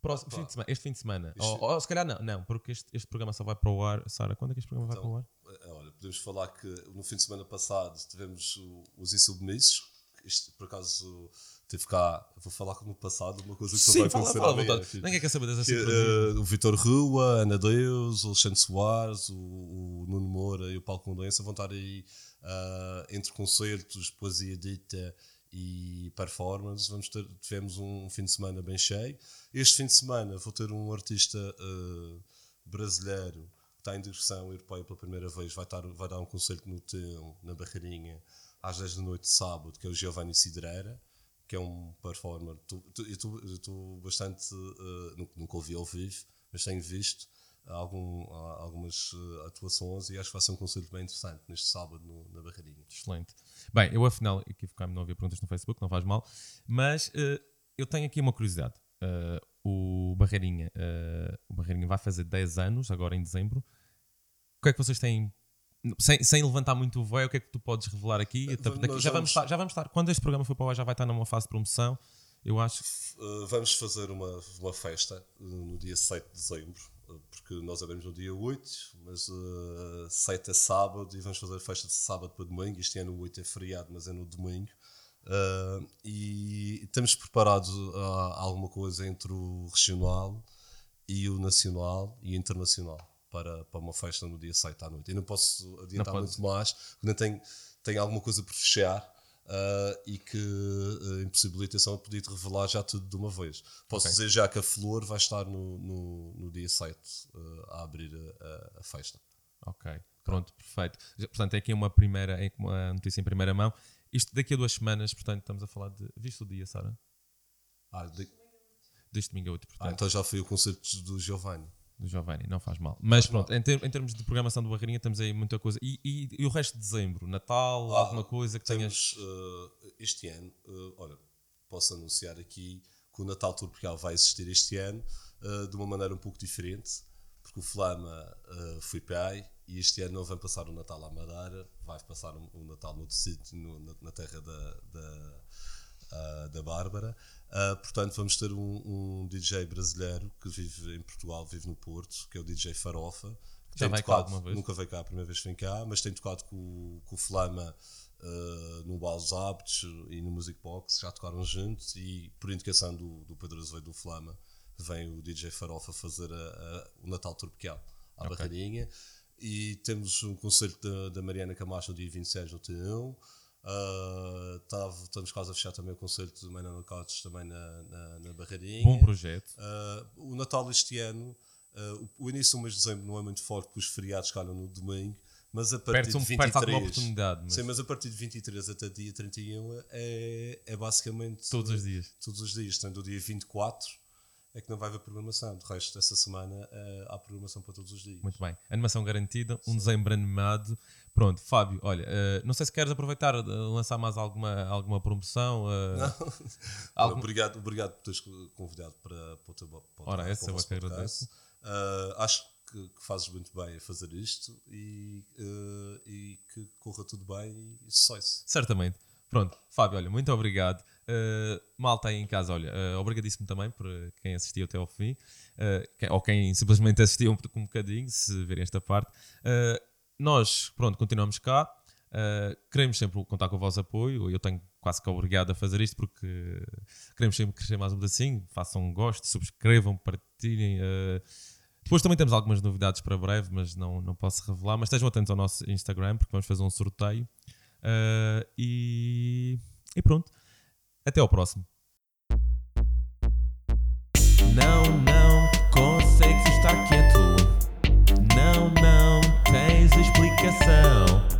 próximo, fim semana, este fim de semana. Ou, ou, se calhar não, não porque este, este programa só vai para o ar. Sara, quando é que este programa então, vai para o ar? Olha, podemos falar que no fim de semana passado tivemos os insubmissos. Isto, por acaso, teve cá, vou falar como passado, uma coisa que só Sim, vai acontecer fala, amanhã. Ninguém quer saber dessa que, uh, O Vitor Rua, Ana Deus, o Alexandre Soares, o, o Nuno Moura e o Paulo Condonça vão estar aí uh, entre concertos, poesia dita e performance. Vamos ter, tivemos um fim de semana bem cheio. Este fim de semana vou ter um artista uh, brasileiro que está em direção europeia pela primeira vez. Vai, estar, vai dar um concerto no Teu, na Barreirinha, às 10 da noite de sábado, que é o Giovanni Cidreira, que é um performer. Eu estou- bastante. nu- nunca ouvi ao vivo, mas tenho visto algum, algumas eh, atuações e acho que vai ser um concerto bem interessante neste sábado no- na Barreirinha. Excelente. Bem, eu afinal equivocar-me, não havia perguntas no Facebook, não faz mal, mas eh, eu tenho aqui uma curiosidade. Eh, o Barreirinha, eh, o Barreirinha vai fazer 10 anos, agora em dezembro. O que é que vocês têm, sem, sem levantar muito o véu, o que é que tu podes revelar aqui? Até porque nós daqui já, vamos vamos- estar, já vamos estar, quando este programa for para lá, já vai estar numa fase de promoção. Eu acho que Uh, vamos fazer uma, uma festa uh, no dia 7 de dezembro, uh, porque nós abrimos no dia 8, mas uh, 7 é sábado e vamos fazer festa de sábado para domingo. Este ano o 8 é feriado, mas é no domingo. Uh, e estamos preparados a, a alguma coisa entre o regional e o nacional e o internacional para, para uma festa no dia 7 à noite. Eu não posso adiantar Não muito mais, porque ainda tenho, tenho alguma coisa por fechar. Ah, e que uh, impossibilita só poder te revelar já tudo de uma vez. Posso Ok. dizer já que a Flor vai estar no, no, no dia 7 ah, a abrir a, a- a festa. Ok, pronto, perfeito. Portanto, é aqui uma primeira, uma notícia em primeira mão. Isto daqui a duas semanas, portanto, estamos a falar de. Viste o dia, Sara? Ah, de- Deste domingo a 8, ah, portanto, então já foi o concerto do Giovanni. Do Giovanni, não faz mal. Mas pronto, em, ter- em termos de programação do Barreirinha, temos aí muita coisa. E, e- e o resto de dezembro? Natal? Ah, alguma coisa que tenhas. Temos uh, este ano, uh, olha, posso anunciar aqui que o Natal Tropical vai existir este ano uh, de uma maneira um pouco diferente, porque o Flama uh, foi pai e este ano não vai passar o Natal à Madeira, vai passar o, o Natal noutro sítio, no- na, na terra da, da, ah, da Bárbara. Ah, portanto, vamos ter um, um DJ brasileiro que vive em Portugal, vive no Porto, que é o DJ Farofa. que Já tem tocado-? Nunca veio cá, a primeira vez que vem cá, mas tem tocado com, o- com o Flama ah, no Balos Hábitos e no Music Box, já tocaram juntos e por indicação do, do Pedro Azevedo do Flama vem o DJ Farofa fazer a- a- o Natal Tropical à Ok. Barreirinha e temos um concerto da, da Mariana Camacho no dia 26 no T1 Tava- estamos quase a fechar também o concerto do Manuel Cotes também na, na, na Barreirinha Bom projeto. Uh, o Natal este ano, uh, o, o início do mês de dezembro não é muito forte porque os feriados calham no domingo, mas a partir de um, 23... perde alguma oportunidade, mas Sim, mas a partir de 23 até dia 31 é, é basicamente todos os dias. todos os dias. Portanto, o dia 24 é que não vai haver programação. De resto, essa semana uh, há programação para todos os dias. Muito bem. Animação garantida, um dezembro animado. Pronto, Fábio, olha, eh, não sei se queres aproveitar de lançar mais alguma, alguma promoção. eh, Olha, algum- Obrigado, obrigado por teres convidado para, para o teu o Ora, essa eu é que podcast. agradeço. Uh, acho que, que fazes muito bem a fazer isto e, uh, e que corra tudo bem e sucesso. Certamente. Pronto, Fábio, olha, muito obrigado. Uh, malta aí em casa, olha, uh, obrigadíssimo também por uh, quem assistiu até ao fim, uh, quem- ou quem simplesmente assistiu um, um bocadinho, se verem esta parte. Uh, nós, pronto, continuamos cá. Uh, queremos sempre contar com o vosso apoio. Eu tenho quase que obrigado a fazer isto porque queremos sempre crescer mais um pedacinho. Façam um gosto, subscrevam, partilhem. uh, depois também temos algumas novidades para breve, mas não, não posso revelar. Mas estejam atentos ao nosso Instagram porque vamos fazer um sorteio. Uh, e, e pronto. Até ao próximo. Não, não explicação.